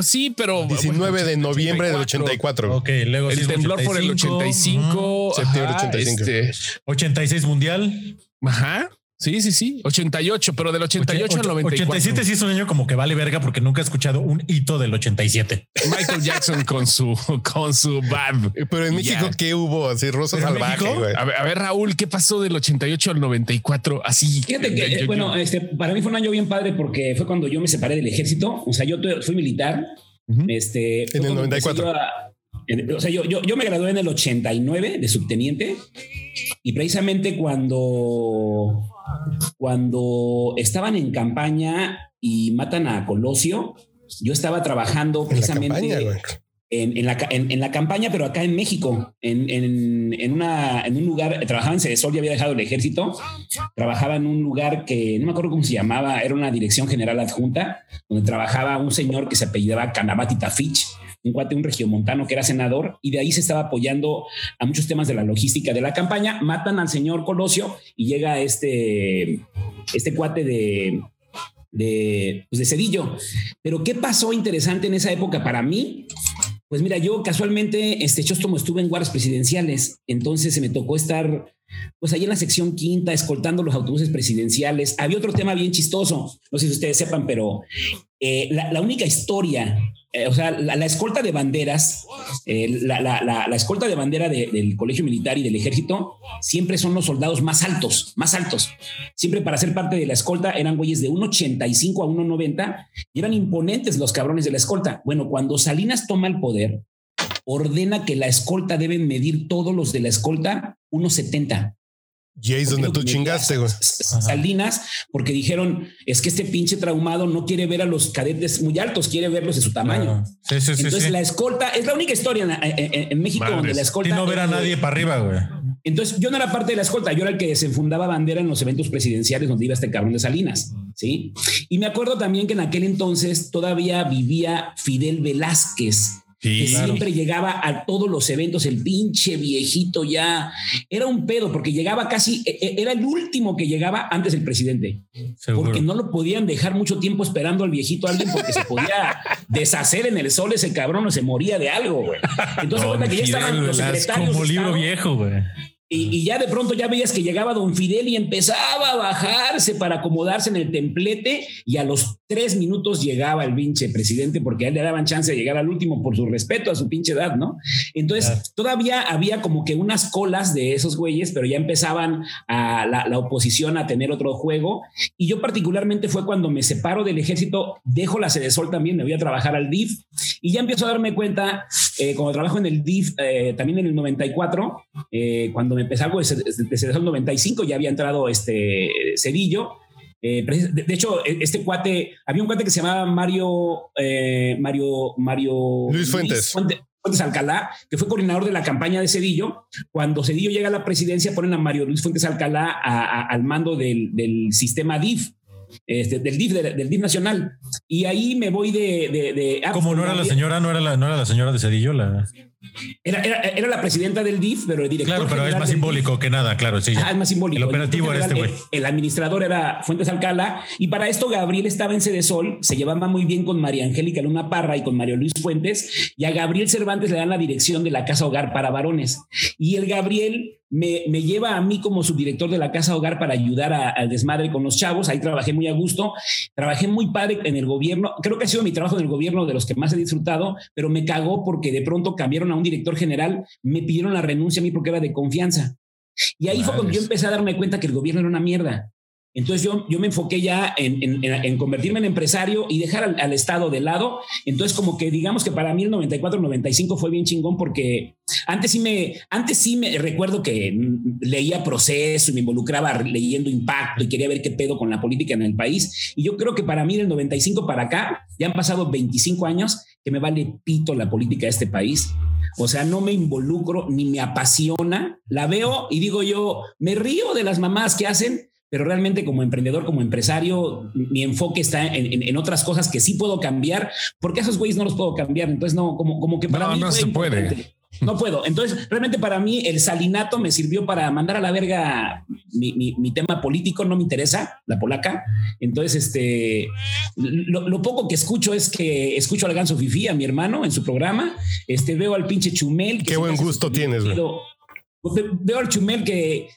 sí, pero. 19 de noviembre del 84. Ok, luego El temblor por el 85. Septiembre 85. Este, 86 Mundial. Ajá. Sí, sí, sí. 88, pero del 88 al 94. 87 sí es un año como que vale verga porque nunca he escuchado un hito del 87. Michael Jackson con su, con su bad. Pero en México, ¿qué hubo? Así, Rosa Salvaje, A ver, Raúl, ¿qué pasó del 88 al 94? Así. Fíjate que, bueno, este, para mí fue un año bien padre porque fue cuando yo me separé del ejército. O sea, yo fui militar. Este, en el 94. O sea, yo, yo, yo me gradué en el 89 de subteniente y precisamente cuando cuando estaban en campaña y matan a Colosio, yo estaba trabajando precisamente en, la, campaña, pero acá en México, en, una, en un lugar, trabajaba en Cedesol, ya había dejado el ejército, trabajaba en un lugar que no me acuerdo cómo se llamaba, era una dirección general adjunta, donde trabajaba un señor que se apellidaba Canabati Tafich un cuate, un regiomontano que era senador, y de ahí se estaba apoyando a muchos temas de la logística de la campaña. Matan al señor Colosio y llega este, este cuate de, de, pues de Cedillo. Pero ¿qué pasó interesante en esa época para mí? Pues mira, yo casualmente, este estuve en guardas presidenciales, entonces se me tocó estar, pues ahí en la sección quinta, escoltando los autobuses presidenciales. Había otro tema bien chistoso, no sé si ustedes sepan, pero eh, la, única historia o sea, la, escolta de banderas, eh, la, escolta de bandera del colegio militar y del ejército, siempre son los soldados más altos, más altos. Siempre para ser parte de la escolta eran güeyes de 1,85 a 1,90 y eran imponentes los cabrones de la escolta. Bueno, cuando Salinas toma el poder, ordena que la escolta deben medir todos los de la escolta 1,70. Es donde tú chingaste, güey. Salinas, porque dijeron, es que este pinche traumado no quiere ver a los cadetes muy altos, quiere verlos de su tamaño. Sí, sí, Entonces la escolta, es la única historia en, México donde la escolta... Y no ver a nadie para arriba, güey. Entonces yo no era parte de la escolta, yo era el que desenfundaba bandera en los eventos presidenciales donde iba este cabrón de Salinas, ¿sí? Y me acuerdo también que en aquel entonces todavía vivía Fidel Velázquez, que siempre llegaba a todos los eventos, el pinche viejito ya era un pedo porque llegaba casi, e, e, era el último que llegaba antes del presidente, porque no lo podían dejar mucho tiempo esperando al viejito alguien porque se podía [laughs] deshacer en el sol ese cabrón o se moría de algo, güey. Entonces, cuenta que ya estaban los secretarios. Como libro viejo, güey. Y, ya de pronto ya veías que llegaba don Fidel y empezaba a bajarse para acomodarse en el templete y a los tres minutos llegaba el pinche presidente porque a él le daban chance de llegar al último por su respeto a su pinche edad, ¿no? Entonces todavía había como que unas colas de esos güeyes, pero ya empezaban a la, oposición a tener otro juego. Y yo particularmente fue cuando me separo del ejército, dejo la sede sol también, me voy a trabajar al DIF y ya empiezo a darme cuenta, eh, cuando trabajo en el DIF, eh, también en el 94, eh, cuando me empecé algo desde, el 95, ya había entrado este Cedillo. Eh, de, hecho, e, este cuate, había un cuate que se llamaba Mario, eh, Mario, Mario Luis Fuentes. Fuentes. Alcalá, que fue coordinador de la campaña de Cedillo. Cuando Cedillo llega a la presidencia, ponen a Mario Luis Fuentes Alcalá al mando del, sistema DIF. Este, del DIF del DIF nacional y ahí me voy de, de, ah, como no era la señora no era la no era la señora de Cedillo la Era, era, la presidenta del DIF, pero el director. Claro, pero es más simbólico que nada, claro. Sí, es más simbólico. El operativo era este güey. El, administrador era Fuentes Alcala. Y para esto, Gabriel estaba en Sede Sol, se llevaba muy bien con María Angélica Luna Parra y con Mario Luis Fuentes. Y a Gabriel Cervantes le dan la dirección de la Casa Hogar para Varones. Y el Gabriel me, lleva a mí como subdirector de la Casa Hogar para ayudar al desmadre con los chavos. Ahí trabajé muy a gusto. Trabajé muy padre en el gobierno. Creo que ha sido mi trabajo en el gobierno de los que más he disfrutado, pero me cagó porque de pronto cambiaron a un director general, me pidieron la renuncia a mí porque era de confianza. Y ahí fue cuando yo empecé a darme cuenta que el gobierno era una mierda. Entonces yo, yo me enfoqué ya en, convertirme en empresario y dejar al, Estado de lado. Entonces como que digamos que para mí el 94-95 fue bien chingón porque antes sí me, antes sí me recuerdo que leía proceso y me involucraba leyendo impacto y quería ver qué pedo con la política en el país. Y yo creo que para mí del 95 para acá ya han pasado 25 años que me vale pito la política de este país. O sea, no me involucro ni me apasiona. La veo y digo yo, me río de las mamás que hacen, pero realmente como emprendedor, como empresario, mi enfoque está en, otras cosas que sí puedo cambiar, porque esos güeyes no los puedo cambiar. Entonces, no, como, como que para no, mí. No se puede. No puedo. Entonces, realmente para mí el salinato me sirvió para mandar a la verga mi, tema político, no me interesa, la polaca. Entonces, este, lo, poco que escucho es que escucho al Ganso Fifi, a mi hermano, en su programa. Este, veo al pinche Chumel. Qué buen gusto tienes, güey. Veo al Chumel que,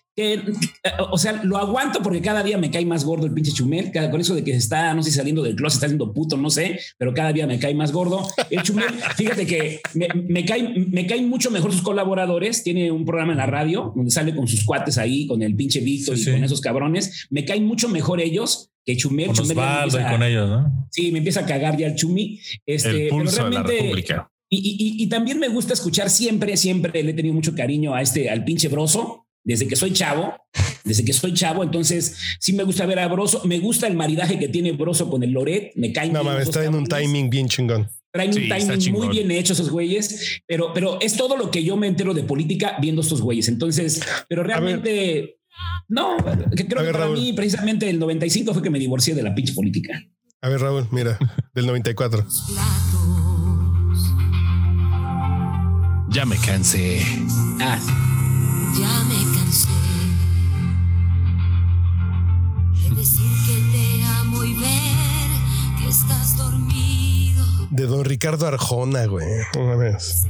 o sea, lo aguanto porque cada día me cae más gordo el pinche Chumel. Con eso de que está, no sé, saliendo del closet, está siendo puto, no sé, pero cada día me cae más gordo. El Chumel, [laughs] fíjate que me, me, cae, me caen mucho mejor sus colaboradores. Tiene un programa en la radio donde sale con sus cuates ahí, con el pinche Víctor y con esos cabrones. Me caen mucho mejor ellos que Chumel. Con Chumel con ellos, ¿no? Sí, me empieza a cagar ya el Chumi. Este, el pulso de la República. Y, también me gusta escuchar siempre, siempre le he tenido mucho cariño a este, al pinche Broso, desde que soy chavo, desde que soy chavo, entonces sí me gusta ver a Broso, me gusta el maridaje que tiene Broso con el Loret, me caen. No mames, traen un timing bien chingón. Traen un timing muy bien hecho esos güeyes, pero, pero es todo lo que yo me entero de política viendo estos güeyes. Entonces, pero realmente, no, que creo que para mí precisamente el 95 fue que me divorcié de la pinche política. A ver, Raúl, mira, del 94. Ya me cansé. Ah. Ya me cansé de decir que te amo y ver que estás dormido. De don Ricardo Arjona, güey. Una vez.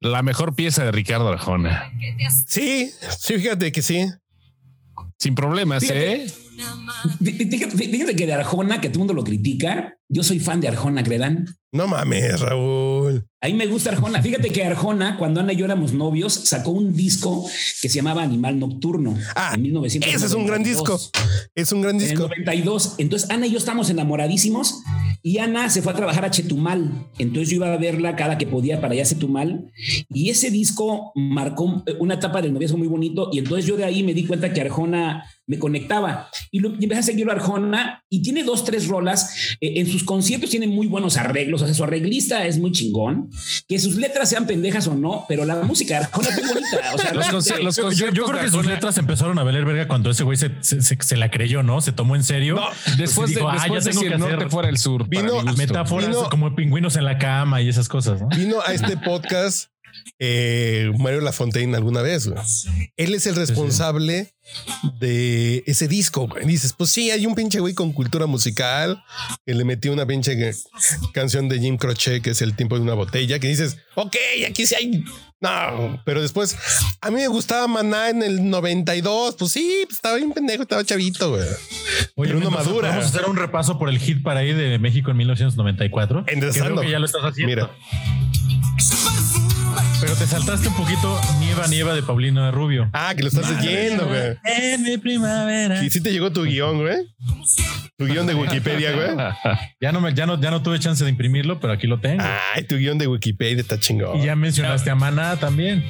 La mejor pieza de Ricardo Arjona. Sí, sí, fíjate que sí. Sin problemas, ¿eh? Fíjate, que de Arjona, que todo el mundo lo critica, yo soy fan de Arjona, ¿creerán? No mames, Raúl. Ahí me gusta Arjona. Fíjate que Arjona, cuando Ana y yo éramos novios, sacó un disco que se llamaba Animal Nocturno. Ah, en 1992. ese es un gran disco. Es un gran disco. En el 92. Entonces Ana y yo estamos enamoradísimos y Ana se fue a trabajar a Chetumal. Entonces yo iba a verla cada que podía para allá a Chetumal. Y ese disco marcó una etapa del noviazgo muy bonito. Y entonces yo de ahí me di cuenta que Arjona me conectaba y, lo, empecé a seguirlo Arjona y tiene dos, tres rolas. Eh, en sus conciertos tiene muy buenos arreglos. O sea, su arreglista es muy chingón que sus letras sean pendejas o no, pero la música es muy bonita. O sea, [laughs] los yo, creo que sus letras empezaron a valer verga cuando ese güey se, se, la creyó, ¿no? Se tomó en serio. después de, ah, ya tengo que hacer fuera el sur. Vino metáforas como pingüinos en la cama y esas cosas. ¿no? Vino a este podcast eh, Mario Lafontaine alguna vez. Él es el responsable de ese disco. Dices, pues sí, hay un pinche güey con cultura musical que le metió una pinche canción de Jim Croce que es El tiempo de una botella, que dices, ok, aquí sí hay. No, pero después a mí me gustaba Maná en el 92. Pues sí, pues estaba bien pendejo, estaba chavito, güey. Oye, pero uno madura. Vamos a hacer un repaso por el hit para ir de México en 1994. Creo que ya lo estás haciendo. Mira. Pero te saltaste un poquito Nieva Nieva de Paulino de Rubio. Ah, que lo estás leyendo, güey. En mi primavera. Y sí te llegó tu guion, güey. Tu guion de Wikipedia, güey. [laughs] ya, no me, ya, no, ya no tuve chance de imprimirlo, pero aquí lo tengo. Ay, tu guion de Wikipedia está chingón. Y ya mencionaste a Maná también.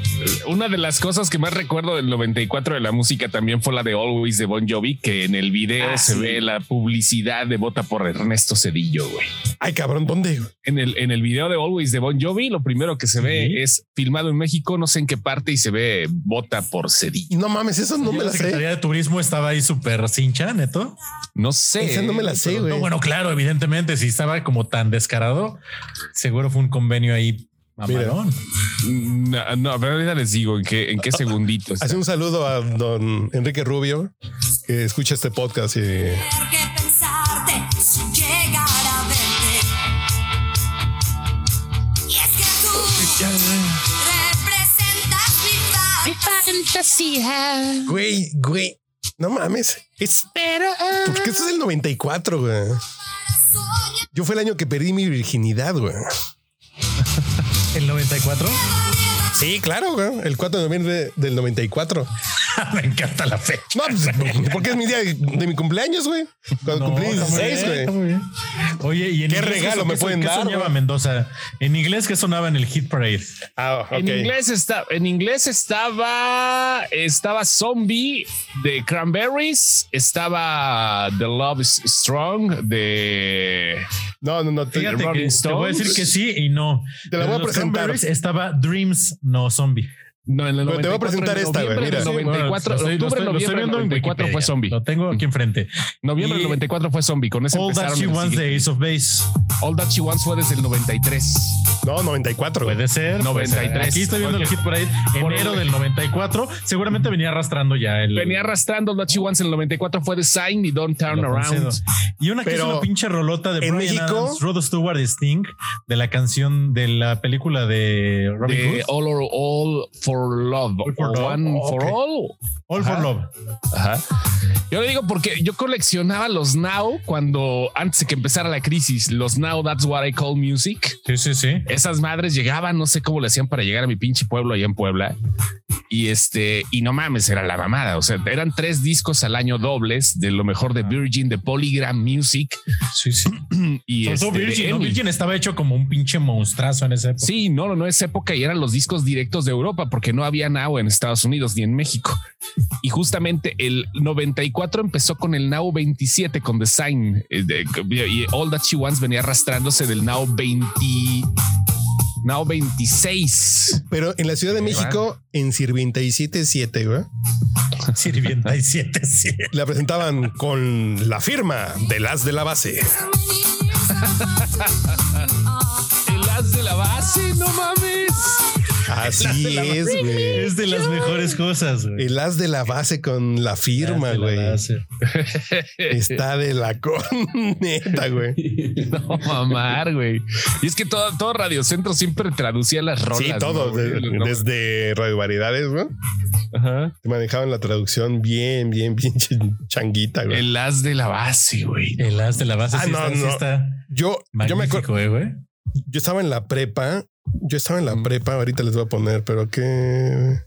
Una de las cosas que más recuerdo del 94 de la música también fue la de Always de Bon Jovi, que en el video ah, se ve la publicidad de Vota por Ernesto Cedillo, güey. Ay, cabrón, ¿dónde? En el, en el video de Always de Bon Jovi, lo primero que se ve es filmado en México, no sé en qué parte, y se ve Vota por Cedillo. No mames, eso no me la, la Secretaría de Turismo estaba ahí súper cincha, neto. No sé no me la sé, güey. bueno, claro, evidentemente, si estaba como tan descarado, seguro fue un convenio ahí mamalón. No, no, pero ahorita les digo en qué, en qué segunditos. Hace un saludo a don Enrique Rubio, que escucha este podcast y fantasía. Güey, güey. No mames. Es. Pero. Porque esto es el 94, güey. Yo fue el año que perdí mi virginidad, güey. [laughs] ¿El 94? Sí, claro, güey. El 4 de noviembre del 94. [laughs] Me encanta la fecha. No, pues, porque es mi día de mi cumpleaños, güey. Cuando cumplí 16, güey. Oye, ¿y en ¿Qué regalo me pueden ¿qué dar? soñaba Mendoza? En inglés, ¿qué sonaba en el Hit Parade? Ah. En inglés está, en inglés estaba, estaba Zombie de Cranberries, estaba The Love is Strong de No, no, no. te- que voy a decir que sí y no. Te la De voy a los presentar. Cranberries Estaba Dreams, no Zombie. No, en el Pero te voy a 94, presentar en esta, güey, noviembre mira. del 94, Lo estoy- lo octubre, estoy- lo estoy noviembre del viendo en 94 fue. Zombie. Lo tengo aquí enfrente. Noviembre Y del 94 fue Zombie, con ese All That She Wants de Ace of Base. All That She Wants fue desde el 93. No, 94. güey. Puede ser. puede ser. 93. Aquí estoy viendo Ok. el Hit Parade. Enero del 94. Seguramente venía arrastrando ya el. Venía arrastrando All That She Wants en el 94 fue de Sign y Don't Turn lo Around. Y una que Pero es una pinche rolota de en Bryan México- Adams, Rod Stewart y Sting de la canción de la película de Robin De Hood. All or All for Love. All for Love. One Oh, for ok. All. All for Ajá. Love. Ajá. Yo le digo porque yo coleccionaba los Now cuando antes de que empezara la crisis, los Now That's What I Call Music. Sí, sí, sí. Esas madres llegaban, no sé cómo le hacían para llegar a mi pinche pueblo allá en Puebla. Y este, y no mames, era la mamada. O sea, eran tres discos al año dobles de lo mejor de Virgin, de Polygram Music Sí, sí. [clears throat] y este, Virgin, ¿no? Virgin estaba hecho como un pinche monstruazo en esa época. Sí, no, no, no es época y eran los discos directos de Europa porque no había Now en Estados Unidos ni en México. Y justamente el 94 empezó con el Now 27 con Design eh, de- y All That She Wants venía arrastrándose del Now 20. Now 26. Pero en la Ciudad de México, en Sirvienta y 77, güey, Sirvienta y siete, sí. la presentaban con la firma de las de la base. [laughs] El as de la base, no mames. [laughs] Así es, güey. Es de las mejores cosas, güey. El as de la base con la firma, Las de la güey. [laughs] Está de la corneta, güey. [laughs] No mamar, güey. Y es que todo, todo Radio Centro siempre traducía las rolas. Sí, todo. ¿no, güey? de- No, desde Radio Variedades, güey. Ajá. Manejaban la traducción bien, bien, bien ch- changuita, güey. El as de la base, güey. El as de la base Ah, sí, no, está, sí no. está Yo, yo me acuerdo. eh, güey. Yo estaba en la prepa. Yo estaba en la Mm. prepa. Ahorita les voy a poner, pero que.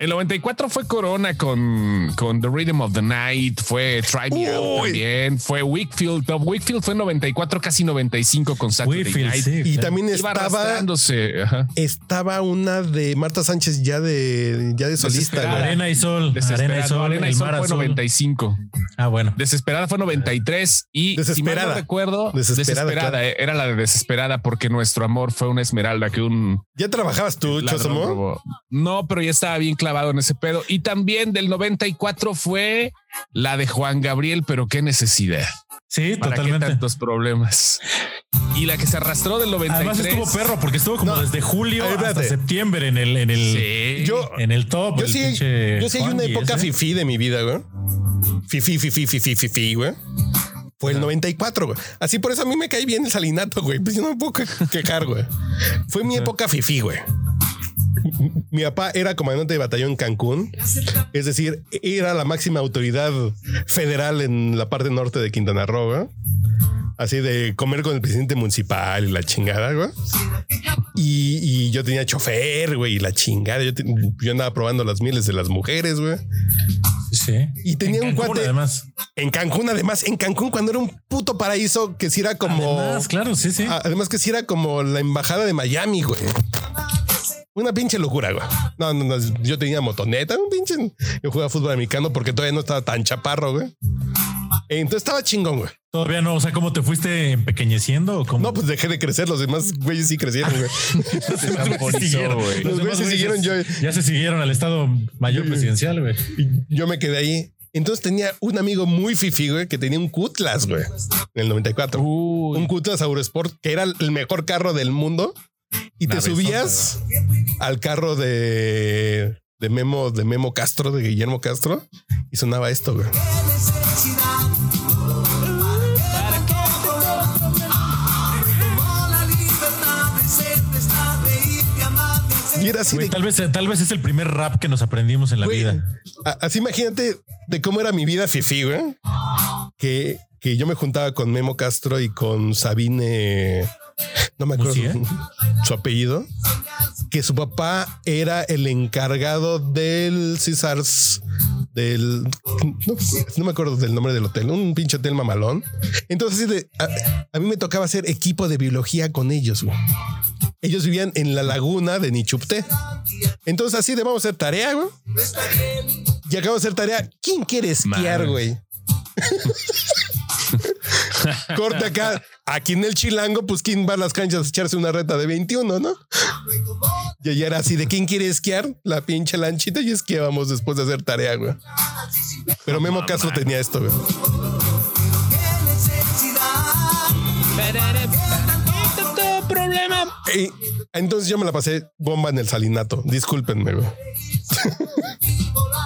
El 94 fue Corona con, con The Rhythm of the Night, fue Try Me Out también, fue Wickfield. No, Wickfield fue 94, casi 95 con Saturday Whitfield, Night. sí. Y claro. también Iba estaba. Ajá. Estaba una de Marta Sánchez ya de, ya de solista. Arena y Sol. Arena y Sol. Arena y Sol fue azul. 95. Ah, bueno. Desesperada fue 93 y Desesperada. si mal no recuerdo, Desesperada, desesperada, claro. eh, era la de desesperada porque nuestro amor fue una esmeralda que un ¿Ya trabajabas tú, Chosomo? No, pero ya estaba bien clavado en ese pedo. Y también del 94 fue la de Juan Gabriel, pero qué necesidad. Sí, ¿Para qué totalmente. tantos problemas? Y la que se arrastró del 93. Además estuvo perro porque estuvo como No. desde julio ver, hasta septiembre en el, en el, Sí. Yo, en el top. yo el sí, yo sí hay una época ese. fifí de mi vida, güey. Fifí, fifí, fifí, fifí, güey. Fue el 94, güey. Así por eso a mí me cae bien el salinato, güey. Pues yo no me puedo que- quejar, güey. Fue mi época fifí, güey. Mi papá era comandante de batallón en Cancún, es decir, era la máxima autoridad federal en la parte norte de Quintana Roo. Así de comer con el presidente municipal y la chingada, güey. Y, y yo tenía chofer, güey, y la chingada. Yo, te- yo andaba probando las mieles de las mujeres, güey. Sí. Y tenía En un Cancún, cuate Además, en Cancún, además, en Cancún, cuando era un puto paraíso que si era como. además, claro, sí, sí. Ah, Además, que si era como la embajada de Miami, güey. Una pinche locura, güey. No, no, no. Yo tenía motoneta, un pinche. Yo jugaba fútbol americano porque todavía no estaba tan chaparro, güey. Entonces estaba chingón, güey. Todavía no, o sea, ¿cómo te fuiste empequeñeciendo o cómo? No, pues dejé de crecer. Los demás güeyes sí crecieron, güey. [laughs] Los demás güeyes siguieron. güey. Los Los demás güeyes se siguieron, yo- Ya se siguieron al estado mayor presidencial, güey. Y yo me quedé ahí. Entonces tenía un amigo muy fifi, güey, que tenía un Cutlass, güey, en el 94. Uy. Un Cutlass Eurosport, que era el mejor carro del mundo. Y te subías al carro de, de Memo, de Memo Castro, de Guillermo Castro, y sonaba esto, güey. tal, vez, tal vez es el primer rap que nos aprendimos en la vida. Así imagínate de cómo era mi vida fifi, güey. Que, que yo me juntaba con Memo Castro y con Sabine, no me acuerdo [laughs] su apellido, que su papá era el encargado del César's del no, me acuerdo del nombre del hotel, un pinche hotel mamalón. Entonces a, mí me tocaba hacer equipo de biología con ellos. Güey. Ellos vivían en la laguna de Nichupté. Entonces así de vamos a hacer tarea, güey. Y acabo de hacer tarea. ¿Quién quiere esquiar, güey? [laughs] [laughs] Corte acá. Aquí en el Chilango, pues quién va a las canchas a echarse una reta de 21, ¿no? Y ayer era así de quién quiere esquiar, la pinche lanchita y esquiábamos después de hacer tarea, güey. Pero Memo Caso tenía esto, güey. problema. entonces yo me la pasé bomba en el salinato. Discúlpenme, güey. [laughs]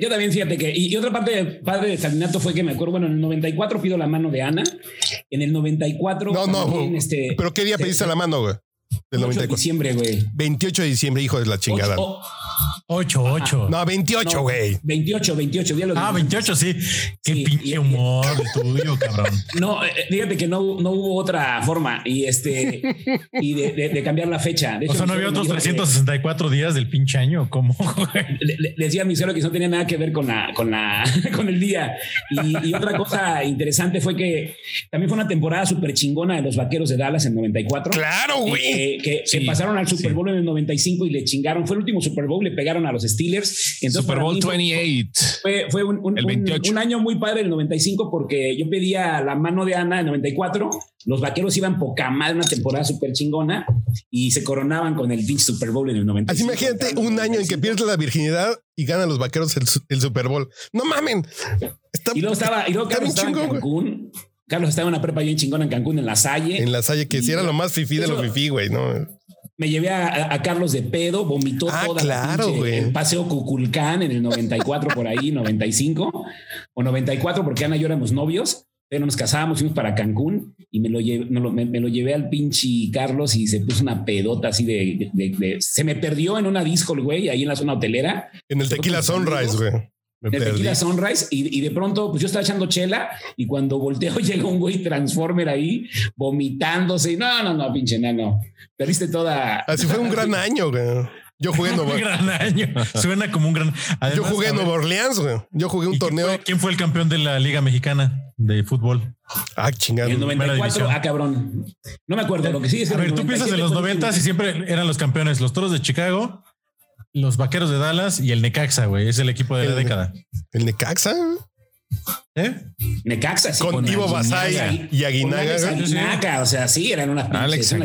yo también fíjate que, y, otra parte padre de Salinato fue que me acuerdo, bueno, en el 94 pido la mano de Ana, en el 94... No, no, este, pero ¿qué día pediste la mano, güey? Del 94. de diciembre, güey. 28 de diciembre, hijo de la chingada. 8, 8. No, 28, güey. 28, 28. ah, 28, sí. Qué pinche humor tuyo, cabrón. No, eh, eh, fíjate que no, no hubo otra forma y este y de, de, cambiar la fecha. o sea, no había otros 364 días del pinche año. ¿Cómo? [laughs] Le, le, decía a mi suegro que no tenía nada que ver con la, con la, [laughs] con el día. Y, y otra cosa interesante fue que también fue una temporada súper chingona de los vaqueros de Dallas en 94. Claro, güey. Eh, que se pasaron al Super Bowl en el 95 y le chingaron. Fue el último Super Bowl, le pegaron a los Steelers. Super Bowl 28. Fue, fue un, un, un, año muy padre el 95 porque yo pedía la mano de Ana en 94. Los vaqueros iban poca madre, una temporada súper chingona y se coronaban con el pinche Super Bowl en el 95. Así imagínate un año en que pierdes la virginidad y ganan los vaqueros el, Super Bowl. No mamen. y luego estaba, y luego Carlos estaba en Cancún. Carlos estaba en una prepa bien chingona en Cancún, en La Salle. En La Salle, que si era lo más fifí de los fifí, güey, ¿no? Me llevé a, Carlos de pedo, vomitó ah, toda claro, el paseo Cuculcán en el 94 por ahí, 95 o 94 porque Ana y yo éramos novios, pero nos casábamos, fuimos para Cancún y me lo, llevé, me, lo llevé al pinche Carlos y se puso una pedota así de, se me perdió en una disco, güey, ahí en la zona hotelera. En el Tequila Sunrise, güey de Tequila Sunrise y, de pronto pues yo estaba echando chela y cuando volteo [laughs] llega un güey Transformer ahí vomitándose y no, no, no, pinche no. Perdiste toda. Así fue un gran [laughs] año, güey. Yo jugué en Nueva gran año. [laughs] Suena como un gran. yo jugué en Nueva Orleans, güey. Yo jugué un torneo. Quién fue, el campeón de la Liga Mexicana de fútbol? Ah, chingado. En el 94, ah, cabrón. No me acuerdo lo que sí es. A ver, tú piensas de los 90 y siempre eran los campeones, los toros de Chicago, los vaqueros de Dallas y el Necaxa, güey. Es el equipo de la década. ¿El Necaxa? ¿Eh? Necaxa, sí. Con Ivo Basay y Aguinaga. o sea, sí, eran unas Alex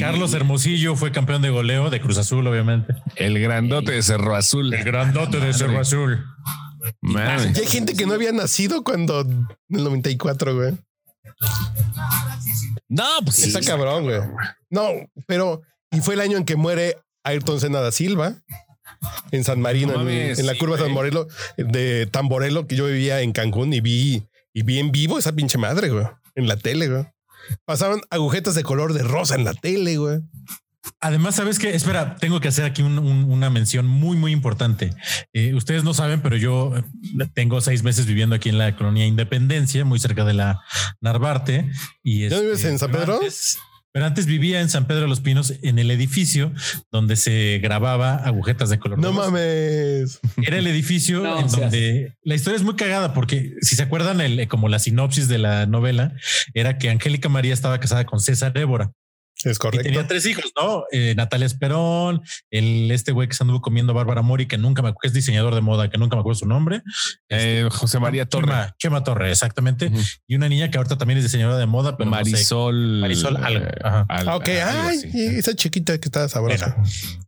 Carlos Hermosillo fue campeón de goleo de Cruz Azul, obviamente. El grandote de Cerro Azul. El grandote de Cerro Azul. Y hay gente que no había nacido cuando en el 94, güey. No, pues está cabrón, güey. No, pero y fue el año en que muere Ayrton Senna da Silva en San Marino, en, la curva San Morelo, de Tamborelo, que yo vivía en Cancún y vi, y vi en vivo esa pinche madre, güey, en la tele, güey. Pasaban agujetas de color de rosa en la tele, güey. Además, sabes que, espera, tengo que hacer aquí una mención muy, muy importante. Eh, ustedes no saben, pero yo eh, tengo seis meses viviendo aquí en la colonia Independencia, muy cerca de la Narvarte. Y ¿Ya vives en San Pedro? Pero antes vivía en San Pedro de los Pinos, en el edificio donde se grababa agujetas de color. No mames. Era el edificio en donde la historia es muy cagada porque si se acuerdan, el, como la sinopsis de la novela era que Angélica María estaba casada con César Débora. Es correcto. tenía tres hijos, ¿no? Eh, Natalia Esperón, el este güey que se anduvo comiendo Bárbara Mori, que nunca me acuerdo, es diseñador de moda, que nunca me acuerdo su nombre. Eh, este, José María Torre. Chema, Torre, exactamente. Y una niña que ahorita también es diseñadora de moda, pero Marisol. Marisol algo. Eh, ah, ok, ay, esa chiquita que estaba sabrosa.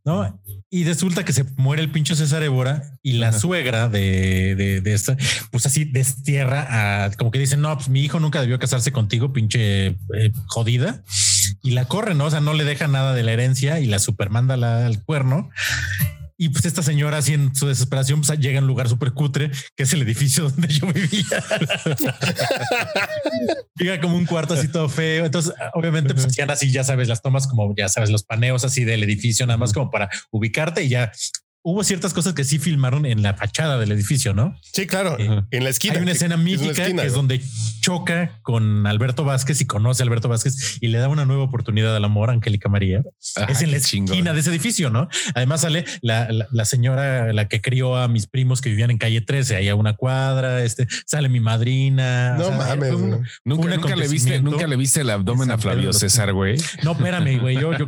¿no? Y resulta que se muere el pincho César Évora y la suegra de, de, esta, pues así destierra a como que dicen, no, pues mi hijo nunca debió casarse contigo, pinche jodida y la corre, ¿no? O sea, no le deja nada de la herencia y la supermanda al cuerno. Y pues esta señora, así en su desesperación, pues llega a un lugar súper cutre, que es el edificio donde yo vivía. [laughs] llega como un cuarto así todo feo. Entonces, obviamente, pues hacían así, ya sabes, las tomas como, ya sabes, los paneos así del edificio, nada más como para ubicarte y ya hubo ciertas cosas que sí filmaron en la fachada del edificio, ¿no? Sí, claro. Eh, en la esquina. Hay una escena mítica que es donde choca con Alberto Vázquez y conoce a Alberto Vázquez y le da una nueva oportunidad al amor a Angélica María. es en la esquina de ese edificio, ¿no? Además sale la, la, señora, la que crió a mis primos que vivían en calle 13, ahí a una cuadra, este, sale mi madrina. No mames. ¿Nunca, le viste, nunca le viste el abdomen a Flavio César, güey. No, espérame, güey. Yo, yo,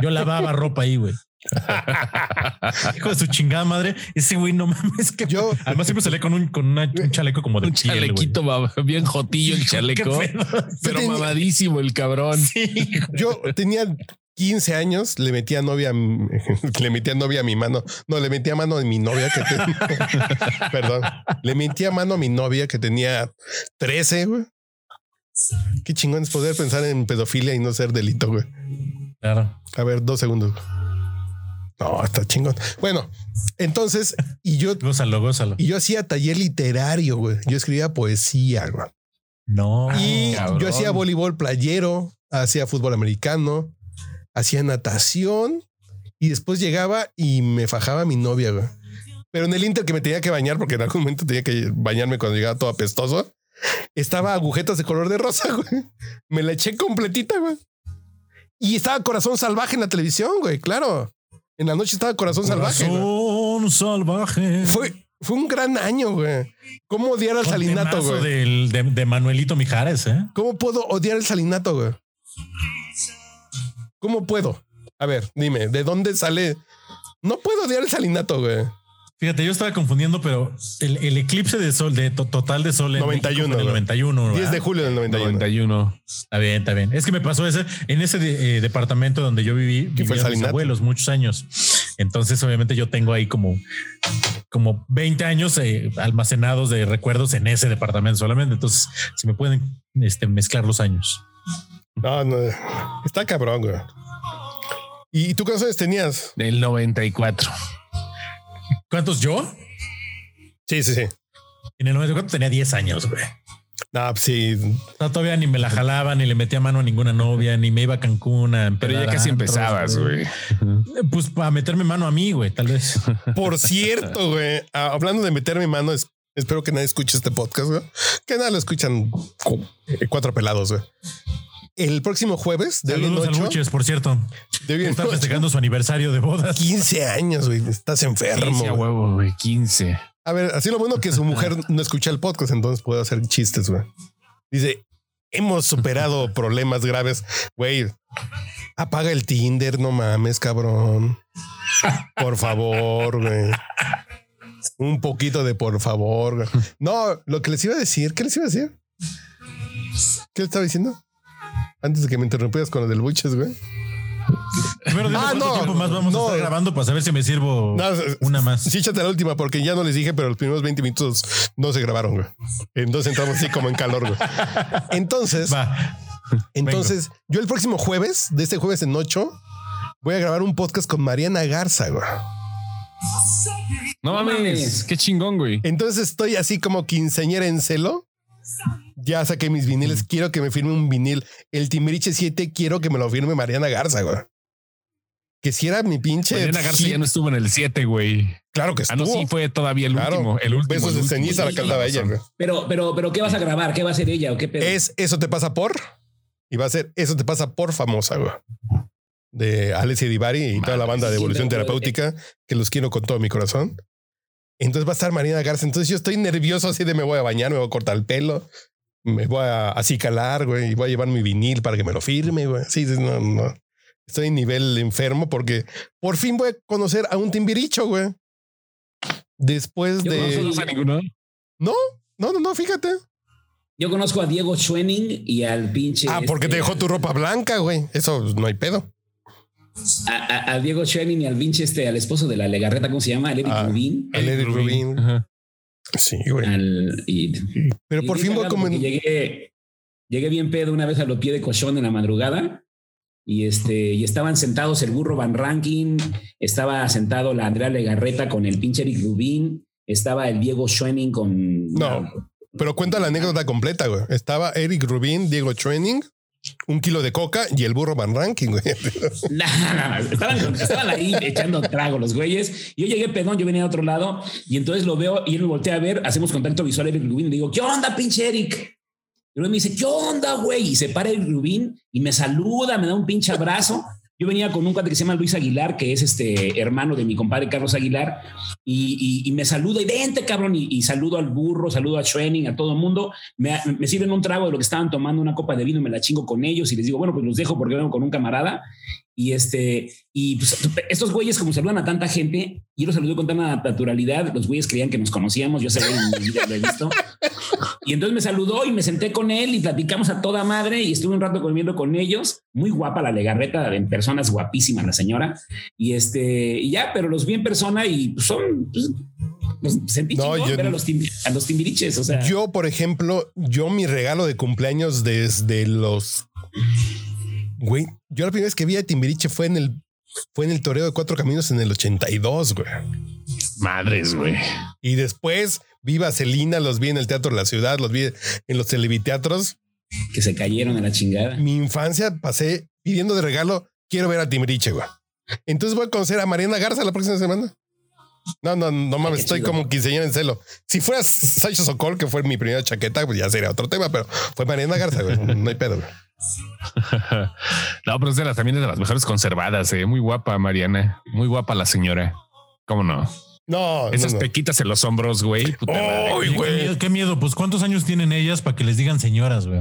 yo lavaba ropa ahí, güey. [laughs] Hijo de su chingada madre. Ese güey no mames que yo además siempre salía con un, con un chaleco como de un chalequito bien jotillo el chaleco, pero mamadísimo el cabrón. Yo tenía 15 años, le metía novia, [laughs] le metía novia a mi mano. No, le metía mano a mi novia que tenía. [laughs] Perdón. Le metía mano a mi novia que tenía 13, güey. Qué chingón es poder pensar en pedofilia y no ser delito, güey. Claro. A ver, dos segundos. No, está chingón. Bueno, entonces, y yo. [laughs] Gózalo, gózalo. Y yo hacía taller literario, güey. Yo escribía poesía, güey. No. Y yo hacía voleibol playero, hacía fútbol americano, hacía natación y después llegaba y me fajaba mi novia, güey. Pero en el Inter que me tenía que bañar, porque en algún momento tenía que bañarme cuando llegaba todo apestoso, estaba agujetas de color de rosa, [laughs] güey. Me la eché completita, güey. Y estaba Corazón Salvaje en la televisión, güey, claro. En la noche estaba Corazón, Salvaje. Corazón Salvaje. Fue, fue un gran año, güey. ¿Cómo odiar al salinato, güey? de, de, Manuelito Mijares, ¿eh? ¿Cómo puedo odiar el salinato, güey? ¿Cómo puedo? A ver, dime, ¿de dónde sale? No puedo odiar el salinato, güey. Fíjate, yo estaba confundiendo, pero el, eclipse de sol, de total de sol en 91, el 91. 10 de julio del 91. 91. Está bien, está bien. Es que me pasó ese en ese eh, departamento donde yo viví, que fue mis abuelos muchos años. Entonces, obviamente, yo tengo ahí como, como 20 años eh, almacenados de recuerdos en ese departamento solamente. Entonces, si me pueden este, mezclar los años. No, no, está cabrón, güey. ¿Y tú qué años tenías? Del 94. ¿Cuántos yo? Sí, sí, sí. En el 94 tenía 10 años, güey. No, pues sí. No, todavía ni me la jalaba, ni le metía mano a ninguna novia, ni me iba a Cancún. Pero ya casi empezabas, güey. Pues para meterme mano a mí, güey, tal vez. Por cierto, güey, ah, hablando de meterme mano, espero que nadie escuche este podcast, güey. Que nada lo escuchan cuatro pelados, güey el próximo jueves de Saludos al Buches, por cierto. De Está festejando su aniversario de bodas. 15 años, güey. Estás enfermo. 15 a huevo, güey. 15. A ver, así lo bueno que su mujer no escucha el podcast, entonces puede hacer chistes, güey. Dice, hemos superado [laughs] problemas graves. Güey, apaga el Tinder, no mames, cabrón. Por favor, güey. Un poquito de por favor. No, lo que les iba a decir, ¿qué les iba a decir? ¿Qué le estaba diciendo? Antes de que me interrumpieras con lo del buches, güey. Pero ah, no, tiempo más vamos a estar grabando para saber si me sirvo una más. Sí, échate la última, porque ya no les dije, pero los primeros 20 minutos no se grabaron, güey. Entonces entramos así como en calor, güey. [laughs] Entonces, entonces, yo el próximo jueves, de este jueves en 8, voy a grabar un podcast con Mariana Garza, güey. No mames, qué chingón, güey. Entonces estoy así como quinceañera en celo ya saqué mis viniles. Quiero que me firme un vinil. El Timbiriche 7, quiero que me lo firme Mariana Garza, güey. Que si era mi pinche. Mariana Garza ya no estuvo en el 7, güey. Claro que estuvo. Ah, no, sí, fue todavía el último. El último. Besos de ceniza la cantaba ella, güey. Pero, pero, pero, ¿qué vas a grabar? ¿Qué va a hacer ella o qué pedo? Es Eso te pasa por. Y va a ser Eso te pasa por famosa, güey. De Alessia Divari y toda la banda de Evolución Terapéutica, que los quiero con todo mi corazón. Entonces va a estar Mariana Garza. Entonces yo estoy nervioso así de me voy a bañar, me voy a cortar el pelo, me voy a acicalar, güey, y voy a llevar mi vinil para que me lo firme, güey. Sí, no, no. Estoy en nivel enfermo porque por fin voy a conocer a un timbiricho, güey. Después de. No, no, no, no, no, fíjate. Yo conozco a Diego Schwenning y al pinche. Ah, porque te dejó tu este, ropa blanca, güey. Eso no hay pedo. A, Diego Schwenning y al pinche este, al esposo de la Legarreta, ¿cómo se llama? El Eric ah, Rubin. El Eric Rubin. Sí, güey. Pero por fin voy a comer. Llegué, llegué bien pedo una vez a los pies de colchón en la madrugada y este y estaban sentados el burro Van Ranking, estaba sentado la Andrea Legarreta con el pinche Eric Rubin, estaba el Diego Schwenning con No, pero cuenta la anécdota completa, güey. Estaba Eric Rubin, Diego Schwenning, un kilo de coca y el burro Van Ranking, güey. No, no, no. Estaban, ahí echando trago los güeyes. Yo llegué pedón, yo venía de otro lado y entonces lo veo y él me voltea a ver, hacemos contacto visual Eric Rubin y le digo, ¿qué onda, pinche Eric? Y luego me dice, ¿qué onda, güey? Y se para el Rubín y me saluda, me da un pinche abrazo. Yo venía con un cuate que se llama Luis Aguilar, que es este hermano de mi compadre Carlos Aguilar, y, y, me saluda y vente, cabrón, y, y, saludo al burro, saludo a Schwenning, a todo el mundo. Me, me, sirven un trago de lo que estaban tomando, una copa de vino, me la chingo con ellos y les digo, bueno, pues los dejo porque vengo con un camarada. Y este, y pues, estos güeyes, como saludan a tanta gente, yo los saludé con tanta naturalidad. Los güeyes creían que nos conocíamos, yo vida [laughs] lo he visto. Y entonces me saludó y me senté con él y platicamos a toda madre y estuve un rato comiendo con ellos. Muy guapa la legarreta, en personas guapísima la señora. Y este, y ya, pero los vi en persona y son, pues, los sentí no, yo, ver a los, tim, a los timbiriches. O sea, yo, por ejemplo, yo mi regalo de cumpleaños desde los Güey, yo la primera vez que vi a Timbiriche fue en el fue en el toreo de Cuatro Caminos en el 82, güey. Madres, güey. Y después vi Vaselina, los vi en el Teatro de la Ciudad, los vi en los televiteatros. Que se cayeron a la chingada. Mi infancia pasé pidiendo de regalo, quiero ver a Timbiriche, güey. Entonces voy a conocer a Mariana Garza la próxima semana. No, no, no mames, estoy chido. como quinceañera en celo. Si fuera Sacho Sokol, que fue mi primera chaqueta, pues ya sería otro tema, pero fue Mariana Garza, güey. No hay pedo, güey. [laughs] no, pero es de las, también es de las mejores conservadas, eh. muy guapa Mariana, muy guapa la señora. ¿Cómo no? No, esas no, no. pequitas en los hombros, güey. Oh, güey. Qué miedo, Pues cuántos años tienen ellas para que les digan señoras, güey.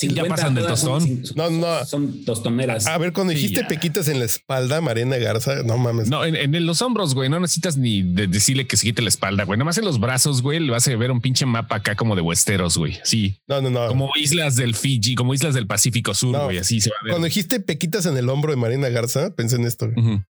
Ya pasan del tostón. No, no. Son tostoneras. A ver, cuando dijiste Sí, pequitas en la espalda, Mariana Garza, no mames. No, en, en los hombros, güey. No necesitas ni de decirle que se quite la espalda, güey. Nomás en los brazos, güey, le vas a ver un pinche mapa acá como de Westeros, güey. Sí. No, no, no. Como islas del Fiji, como islas del Pacífico Sur, No. güey. Así se va a ver. Cuando dijiste pequitas en el hombro de Mariana Garza, pensé en esto. güey. Ujú.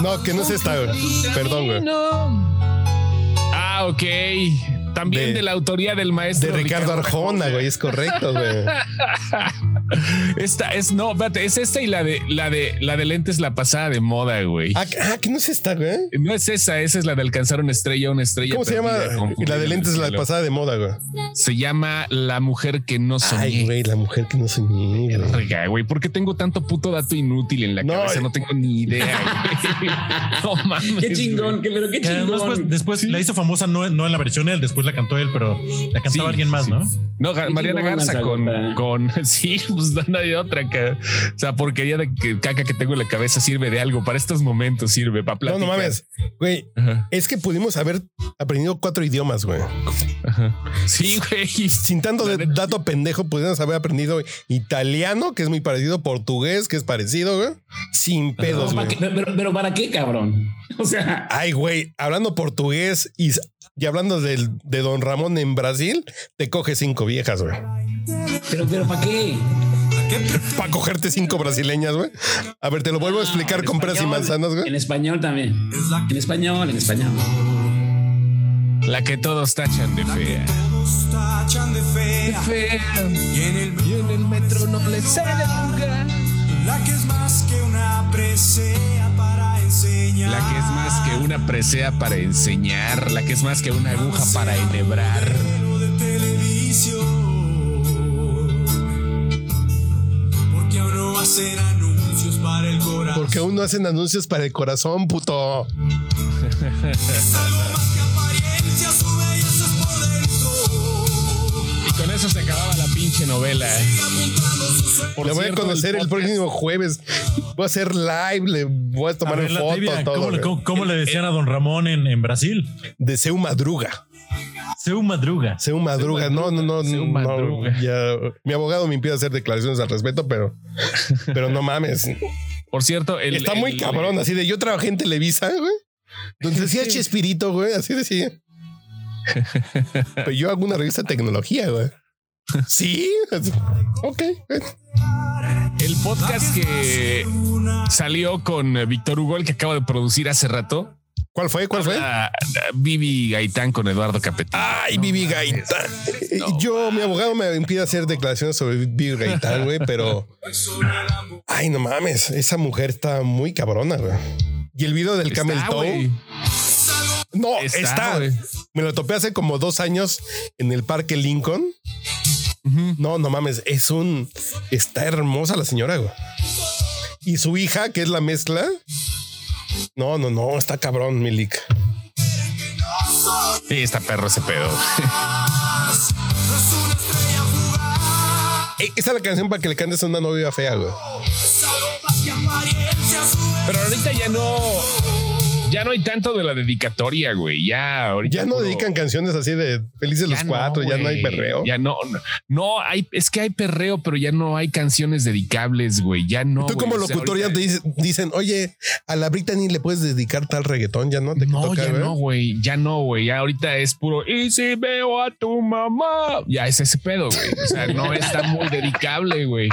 No, que no es esta. Perdón, güey. Ah, ok. También de, De- la autoría del maestro De Ricardo Arjona, güey. Es correcto, güey. [laughs] Esta es, no, espérate, es esta y la de la de la de lentes la pasada de moda, güey. Ah, ah, que no es esta, güey. No es esa, esa es la de alcanzar una estrella, una estrella. ¿Cómo se llama? La de lentes, la pasada de moda, güey. Se llama La mujer que no soñé. Ay, güey, la mujer que no soñé, güey. ¿por qué tengo tanto puto dato inútil en la No, cabeza? No tengo ni idea. [laughs] güey. no mames. Qué chingón, güey. pero qué Que además, chingón. pues, después la hizo famosa no, no en la versión él, después la cantó él, pero la cantaba Sí, alguien más, sí. ¿no? No, Qué Mariana Garza con, con. [laughs] Sí, pues [laughs] no hay otra. Que, o sea, porquería de que, caca que tengo en la cabeza sirve de algo. Para estos momentos sirve para No, platicar. no mames. Güey, Ajá, es que pudimos haber aprendido cuatro idiomas, güey. ajá. Sí, güey. [laughs] Sin tanto de dato pendejo, pudimos haber aprendido italiano, que es muy parecido, portugués, que es parecido, güey. Sin pedos, ¿Para güey. qué? pero, pero ¿para qué, cabrón? [laughs] O sea, Ay, güey, hablando portugués y, y hablando del, de Don Ramón en Brasil, te coges cinco viejas, güey. pero, pero ¿para qué? [laughs] Para cogerte cinco brasileñas, güey. A ver, te lo vuelvo a explicar En con peras y manzanas, En güey. español también. En español, en español. La que todos tachan de fea. Todos tachan de fea. Fea. Y en el Y en el metro no le sale la que es más que una presea para enseñar. La que es más que una presea para enseñar. La que es más que una aguja para enhebrar. De televisión. Porque aún no hacen anuncios para el corazón. Porque aún no hacen anuncios para el corazón, puto. Es algo más que apariencia, su belleza es por dentro. Y con eso se acababa la pinche novela. Sueños. Por Le voy a conocer el, próximo jueves. Voy a hacer live, le voy a tomar A ver, fotos. ¿cómo, cómo- cómo le decían a don Ramón en, en Brasil? De Seu Madruga. Seu Madruga. Seu Madruga. No, no, no. Seu no, Madruga. ya, mi abogado me impide hacer declaraciones al respecto, pero, pero no mames. Por cierto, el, Está muy el- cabrón. Así de yo trabajé en Televisa, güey. Donde decía Chespirito, güey. Así decía. [laughs] Pero yo hago una revista de tecnología, güey. Sí. Ok. el podcast que salió con Víctor Hugo, el que acabo de producir hace rato. ¿Cuál fue? ¿Cuál fue? Vivi Gaitán con Eduardo Capetín. Ay, Vivi Gaitán. Yo, mi abogado me impide hacer declaraciones sobre Vivi Gaitán, güey, pero. Ay, no mames. Esa mujer está muy cabrona, güey. Y el video del Camel Toe. No, está. me lo topé hace como dos años en el Parque Lincoln. No, no mames. Es un. Está hermosa la señora, güey. Y su hija, que es la mezcla. No, no, no, está cabrón, Milik. Sí, está perro ese pedo. [laughs] Esa es la canción para que le cantes a una novia fea, güey. Pero ahorita ya no ya no hay tanto de la dedicatoria, güey. Ya ahorita. Ya no dedican canciones así de felices los cuatro, ya no hay perreo. Ya no, no, hay, es que hay perreo, pero ya no hay canciones dedicables, güey. Ya no. Tú como locutor ya te dicen, oye, a la Britney le puedes dedicar tal reggaetón, ya no te No, ya no, güey. Ya no, güey. Ya ahorita es puro. Y si veo a tu mamá, ya es ese pedo, güey. O sea, no está muy dedicable, güey.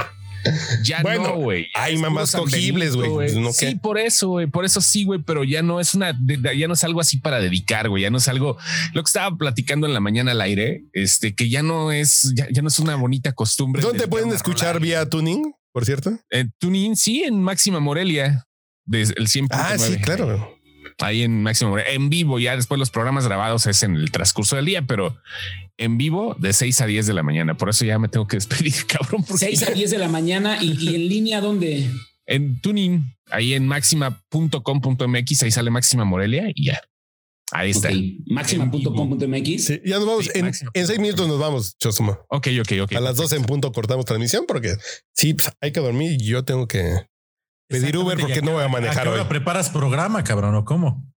Ya no, güey. Hay mamás cogibles, güey. sí, por eso, güey. Por eso sí, güey. Pero ya no es una, ya no es algo así para dedicar, güey. Ya no es algo, lo que estaba platicando en la mañana al aire, este, que ya no es, ya, no es una bonita costumbre. ¿Dónde pueden escuchar vía tuning, por cierto? En tuning, sí, en Máxima Morelia, desde el 100. Ah, sí, claro ahí en Máximo en vivo. Ya después los programas grabados es en el transcurso del día, pero en vivo de 6 a 10 de la mañana. Por eso ya me tengo que despedir, [laughs] cabrón. 6 a 10 de la mañana y, en línea, ¿dónde? En tuning, ahí en máxima.com.mx, ahí sale Máxima Morelia y ya. Ahí está. Máxima.com.mx. Sí, ya nos vamos. en, seis minutos nos vamos, Chosuma. Ok, ok, ok. A las 12 en punto cortamos transmisión porque sí, pues, hay que dormir y yo tengo que pedir Uber porque no voy a manejar ¿a hoy. preparas programa, cabrón, o cómo?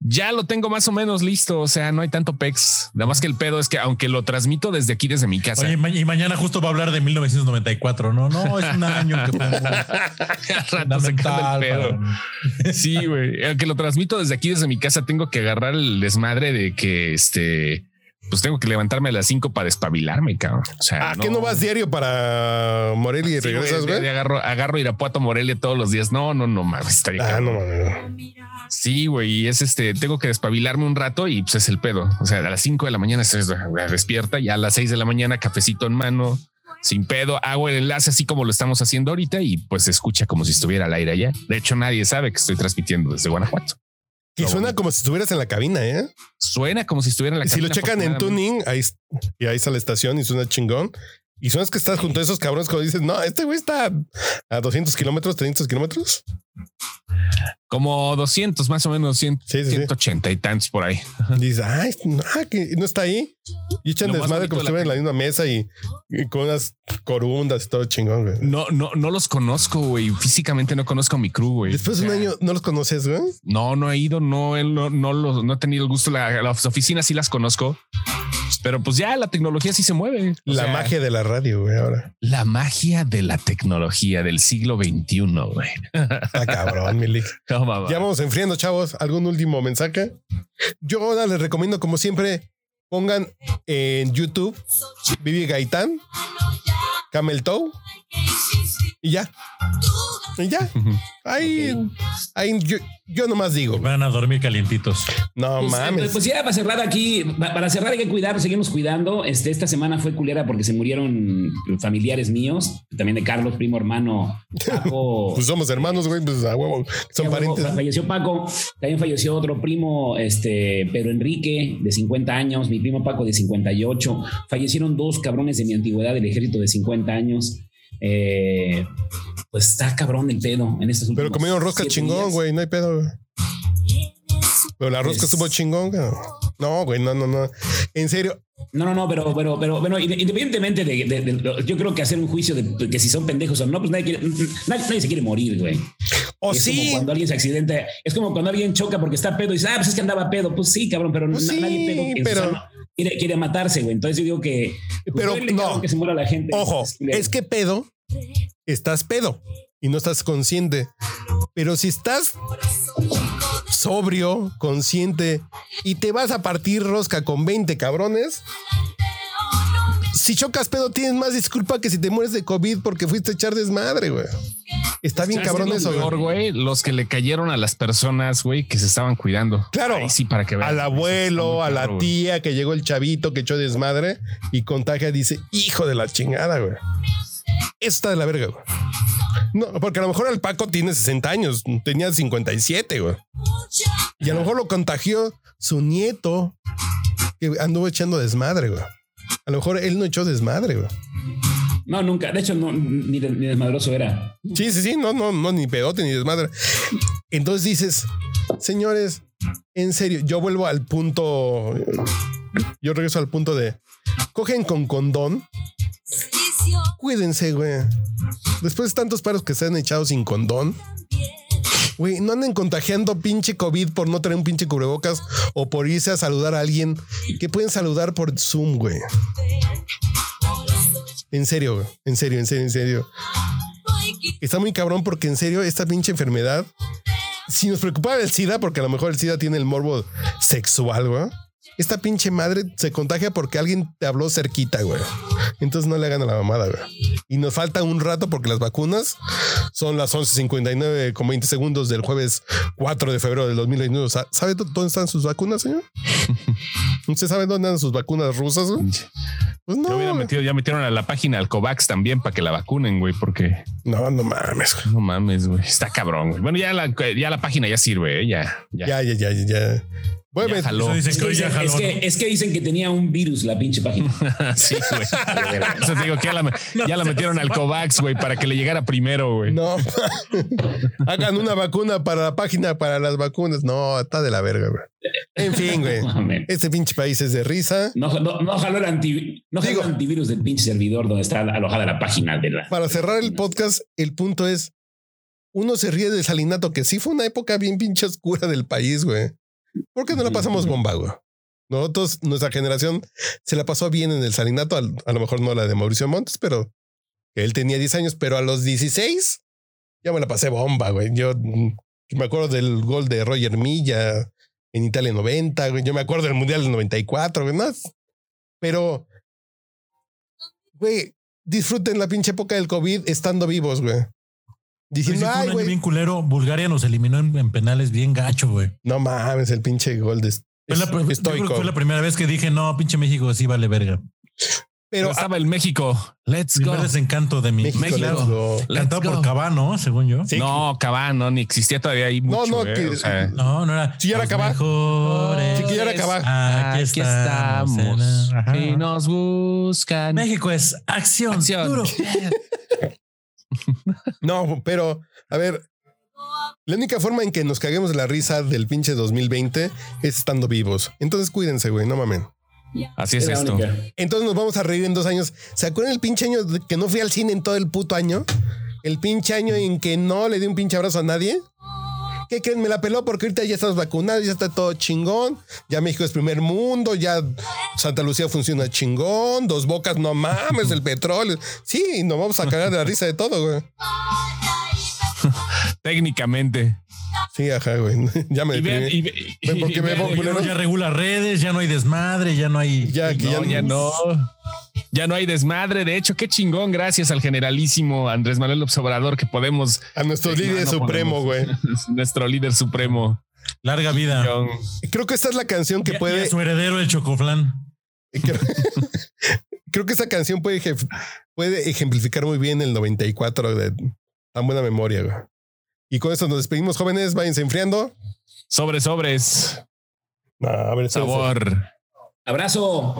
Ya lo tengo más o menos listo. O sea, no hay tanto pex. Nada más que el pedo es que aunque lo transmito desde aquí, desde mi casa. Oye, y mañana justo va a hablar de 1994. No, no, es un año que [laughs] el pedo. Sí, güey. Aunque lo transmito desde aquí, desde mi casa, tengo que agarrar el desmadre de que este pues tengo que levantarme a las 5 para despabilarme, cabrón. O sea, ¿a qué no vas diario para Morelia y regresas, güey? agarro, agarro Irapuato Morelia todos los días. No, no, no mames, estaría. Ah, no mames. Sí, güey, y es este, tengo que despabilarme un rato y pues es el pedo. O sea, a las 5 de la mañana se despierta y a las 6 de la mañana cafecito en mano, sin pedo, hago el enlace así como lo estamos haciendo ahorita y pues se escucha como si estuviera al aire allá. De hecho, nadie sabe que estoy transmitiendo desde Guanajuato. Y suena como si estuvieras en la cabina, ¿eh? Suena como si estuviera en la cabina. Si lo checan en tuning, ahí, y ahí está la estación y suena chingón. Y suena que estás junto a esos cabrones cuando dices, no, este güey está a 200 kilómetros, 300 kilómetros. Como 200 más o menos, 180 y tantos por ahí. Dice, ay, no, que no está ahí. Y echan desmadre como si estuvieran en la misma mesa y, con unas corundas y todo chingón, güey. No, no, no los conozco, güey. Físicamente no conozco a mi crew, güey. Después de un año, ¿no los conoces, güey? No, no he ido, no, no, no, no he tenido el gusto. las oficinas sí las conozco. Pero pues ya la tecnología sí se mueve. la magia de la radio, güey, ahora. La magia de la tecnología del siglo XXI, güey. Está cabrón, Milik. [laughs] ya vamos enfriando, chavos. ¿Algún último mensaje? Yo ahora les recomiendo, como siempre, pongan en YouTube Vivi Gaitán, Camel Toe y ya. Y ya. Ahí, ahí yo, yo nomás digo. Van a dormir calientitos. No pues, mames. Pues ya para cerrar aquí, para cerrar hay que cuidar, seguimos cuidando. Este, esta semana fue culera porque se murieron familiares míos, también de Carlos, primo hermano. Paco. [laughs] pues somos hermanos, güey, pues a huevo, son parientes. Falleció Paco, también falleció otro primo, este, Pedro Enrique, de 50 años, mi primo Paco de 58. Fallecieron dos cabrones de mi antigüedad del ejército de 50 años. Eh, pues está cabrón el pedo en estos Pero comieron rosca chingón, güey, no hay pedo. Pero la rosca estuvo chingón, güey. No, güey, no, no, no. En serio. No, no, no, pero, pero, pero, bueno, independientemente de, yo creo que hacer un juicio de que si son pendejos o no, pues nadie, quiere, nadie, se quiere morir, güey. O es como cuando alguien se accidenta, es como cuando alguien choca porque está pedo y dice, ah, pues es que andaba pedo. Pues sí, cabrón, pero pues nadie pedo pero... quiere, quiere, matarse, güey. Entonces yo digo que. Pues, pero no. Que se muera la gente. Ojo, es que pedo, estás pedo y no estás consciente. Pero si estás sobrio, consciente y te vas a partir rosca con 20 cabrones, si chocas pedo, tienes más disculpa que si te mueres de COVID porque fuiste a echar desmadre, güey. Está bien cabrón eso, peor, güey. Los que le cayeron a las personas, güey, que se estaban cuidando. Claro. Ay, sí, para que vean. Al abuelo, a la tía que llegó el chavito que echó desmadre y contagia, dice, hijo de la chingada, güey. Eso está de la verga, güey. No, porque a lo mejor el Paco tiene 60 años, tenía 57, güey. Y a lo mejor lo contagió su nieto que anduvo echando desmadre, güey. A lo mejor él no echó desmadre, güey. No, nunca. De hecho, no, ni, de- ni desmadroso era. Sí, sí, sí, no, no, no, ni pedote ni desmadre. Entonces dices, señores, en serio, yo vuelvo al punto, yo regreso al punto de, cogen con condón, cuídense, güey. Después de tantos paros que se han echado sin condón, güey, no anden contagiando pinche COVID por no tener un pinche cubrebocas o por irse a saludar a alguien que pueden saludar por Zoom, güey. En serio. En serio, en serio, en serio. Está muy cabrón porque en serio esta pinche enfermedad, si nos preocupaba el SIDA, porque a lo mejor el SIDA tiene el morbo sexual, güey. Esta pinche madre se contagia porque alguien te habló cerquita, güey. Entonces no le hagan a la mamada, güey. Y nos falta un rato porque las vacunas son las 11.59 con 20 segundos del jueves 4 de febrero del 2021. Sa- ¿Sabe dó- dónde están sus vacunas, señor? [laughs] ¿Usted sabe dónde andan sus vacunas rusas, güey? Pues Yo hubiera no. metido, ya metieron a la página al COVAX también para que la vacunen, güey, porque No, no mames. güey. no mames, güey. Está cabrón, güey. Bueno, ya la, ya la página ya sirve, ¿eh? Ya, ya. Ya, ya, ya, ya. Dicen Es que que, hoy ya dicen, es, que, es que dicen que tenía un virus la pinche página. [laughs] sí, güey. [laughs] Eso te digo que ya la, ya la metieron al COVAX, güey, para que le llegara primero, güey. No. [laughs] Hagan una vacuna para la página para las vacunas. No, está de la verga, güey. En fin, güey. Este pinche país es de risa. No, no, no jaló el, anti, no jaló Digo- el antivirus del pinche servidor donde está alojada la página de la. Para cerrar el podcast, el punto es: uno se ríe del salinato, que sí fue una época bien pinche oscura del país, güey. ¿Por qué no la pasamos bomba, güey? Nosotros, nuestra generación, se la pasó bien en el salinato. al- A lo mejor no la de Mauricio Montes, pero él tenía 10 años, pero a los 16 ya me la pasé bomba, güey. Yo mm, me acuerdo del gol de Roger Milla en Italia 90, güey. Yo me acuerdo del Mundial del 94, güey. No, pero, güey, disfruten la pinche época del COVID estando vivos, güey. Diciendo, ay, año güey, bien culero. Bulgaria nos eliminó en, en penales bien gacho, güey. no mames, el pinche gol de Fue la, yo creo que estoico. fue la primera vez que dije, no, pinche México sí vale verga. Pero Pero estaba el México. Let's go. desencanto de mi México, México. let's go. Let's Cantado go. por Cabano, según yo. Sí, No, Cabán, no, ni existía todavía ahí No, mucho. no, eh, que- o sea, No, no era. Sí, ya era mejores. Sí, que ya era Cabá. Aquí, estamos. Ajá. Si nos buscan. México es acción. Acción. Duro. [laughs] [laughs] No, pero a ver, la única forma en que nos caguemos de la risa del pinche 2020 es estando vivos. Entonces cuídense, güey, no mamen. Así es esto. única. Entonces nos vamos a reír en dos años. ¿Se acuerdan el pinche año de que no fui al cine en todo el puto año? El pinche año en que no le di un pinche abrazo a nadie. ¿Qué creen? Me la peló porque ahorita ya estamos vacunados, ya está todo chingón. Ya México es primer mundo, ya Santa Lucía funciona chingón. Dos bocas, no mames, el [laughs] petróleo. Sí, nos vamos a cagar de la risa de todo, güey. [laughs] Técnicamente. Sí, ajá, güey. [laughs] Ya me Y vean, deprimí. y, Ven, porque y me vean- pongo- Ya, no- ya regula redes, ya no hay desmadre, ya no hay. Ya, que no, ya, ya no. Ya no hay desmadre. De hecho, qué chingón, gracias al generalísimo Andrés Manuel López Obrador, que podemos. A nuestro líder No, no supremo, güey. [laughs] Nuestro líder supremo. Larga vida. Creo que esta es la canción que Y a- y puede. a su heredero, el chocoflán. Creo, [laughs] creo que esa canción puede, ejef- puede ejemplificar muy bien el 94 de tan buena memoria, güey. Y con esto nos despedimos, jóvenes. Váyanse enfriando. Sobre sobres. No, a ver. Sabor. Abrazo.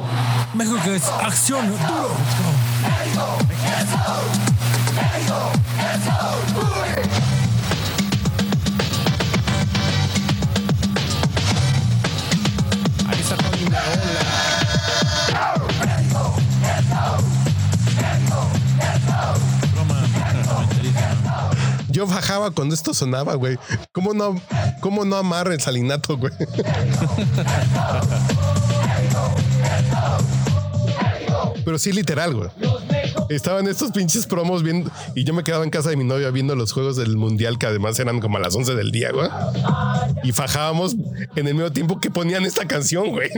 México es acción. Duro. Ahí está Tony. Yo bajaba cuando esto sonaba, güey. ¿Cómo no, cómo no amar el salinato, güey? [laughs] pero sí literal, güey. Estaban estos pinches promos viendo. Y yo me quedaba en casa de mi novia viendo los juegos del mundial, que además eran como a las 11 del día, güey. Y fajábamos en el medio tiempo que ponían esta canción, güey.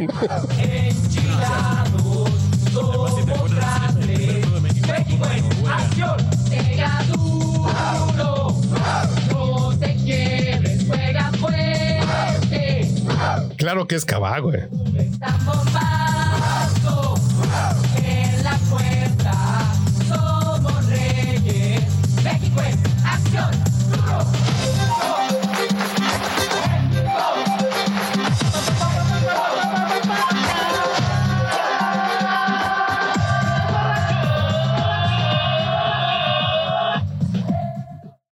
Claro que es cabá, güey.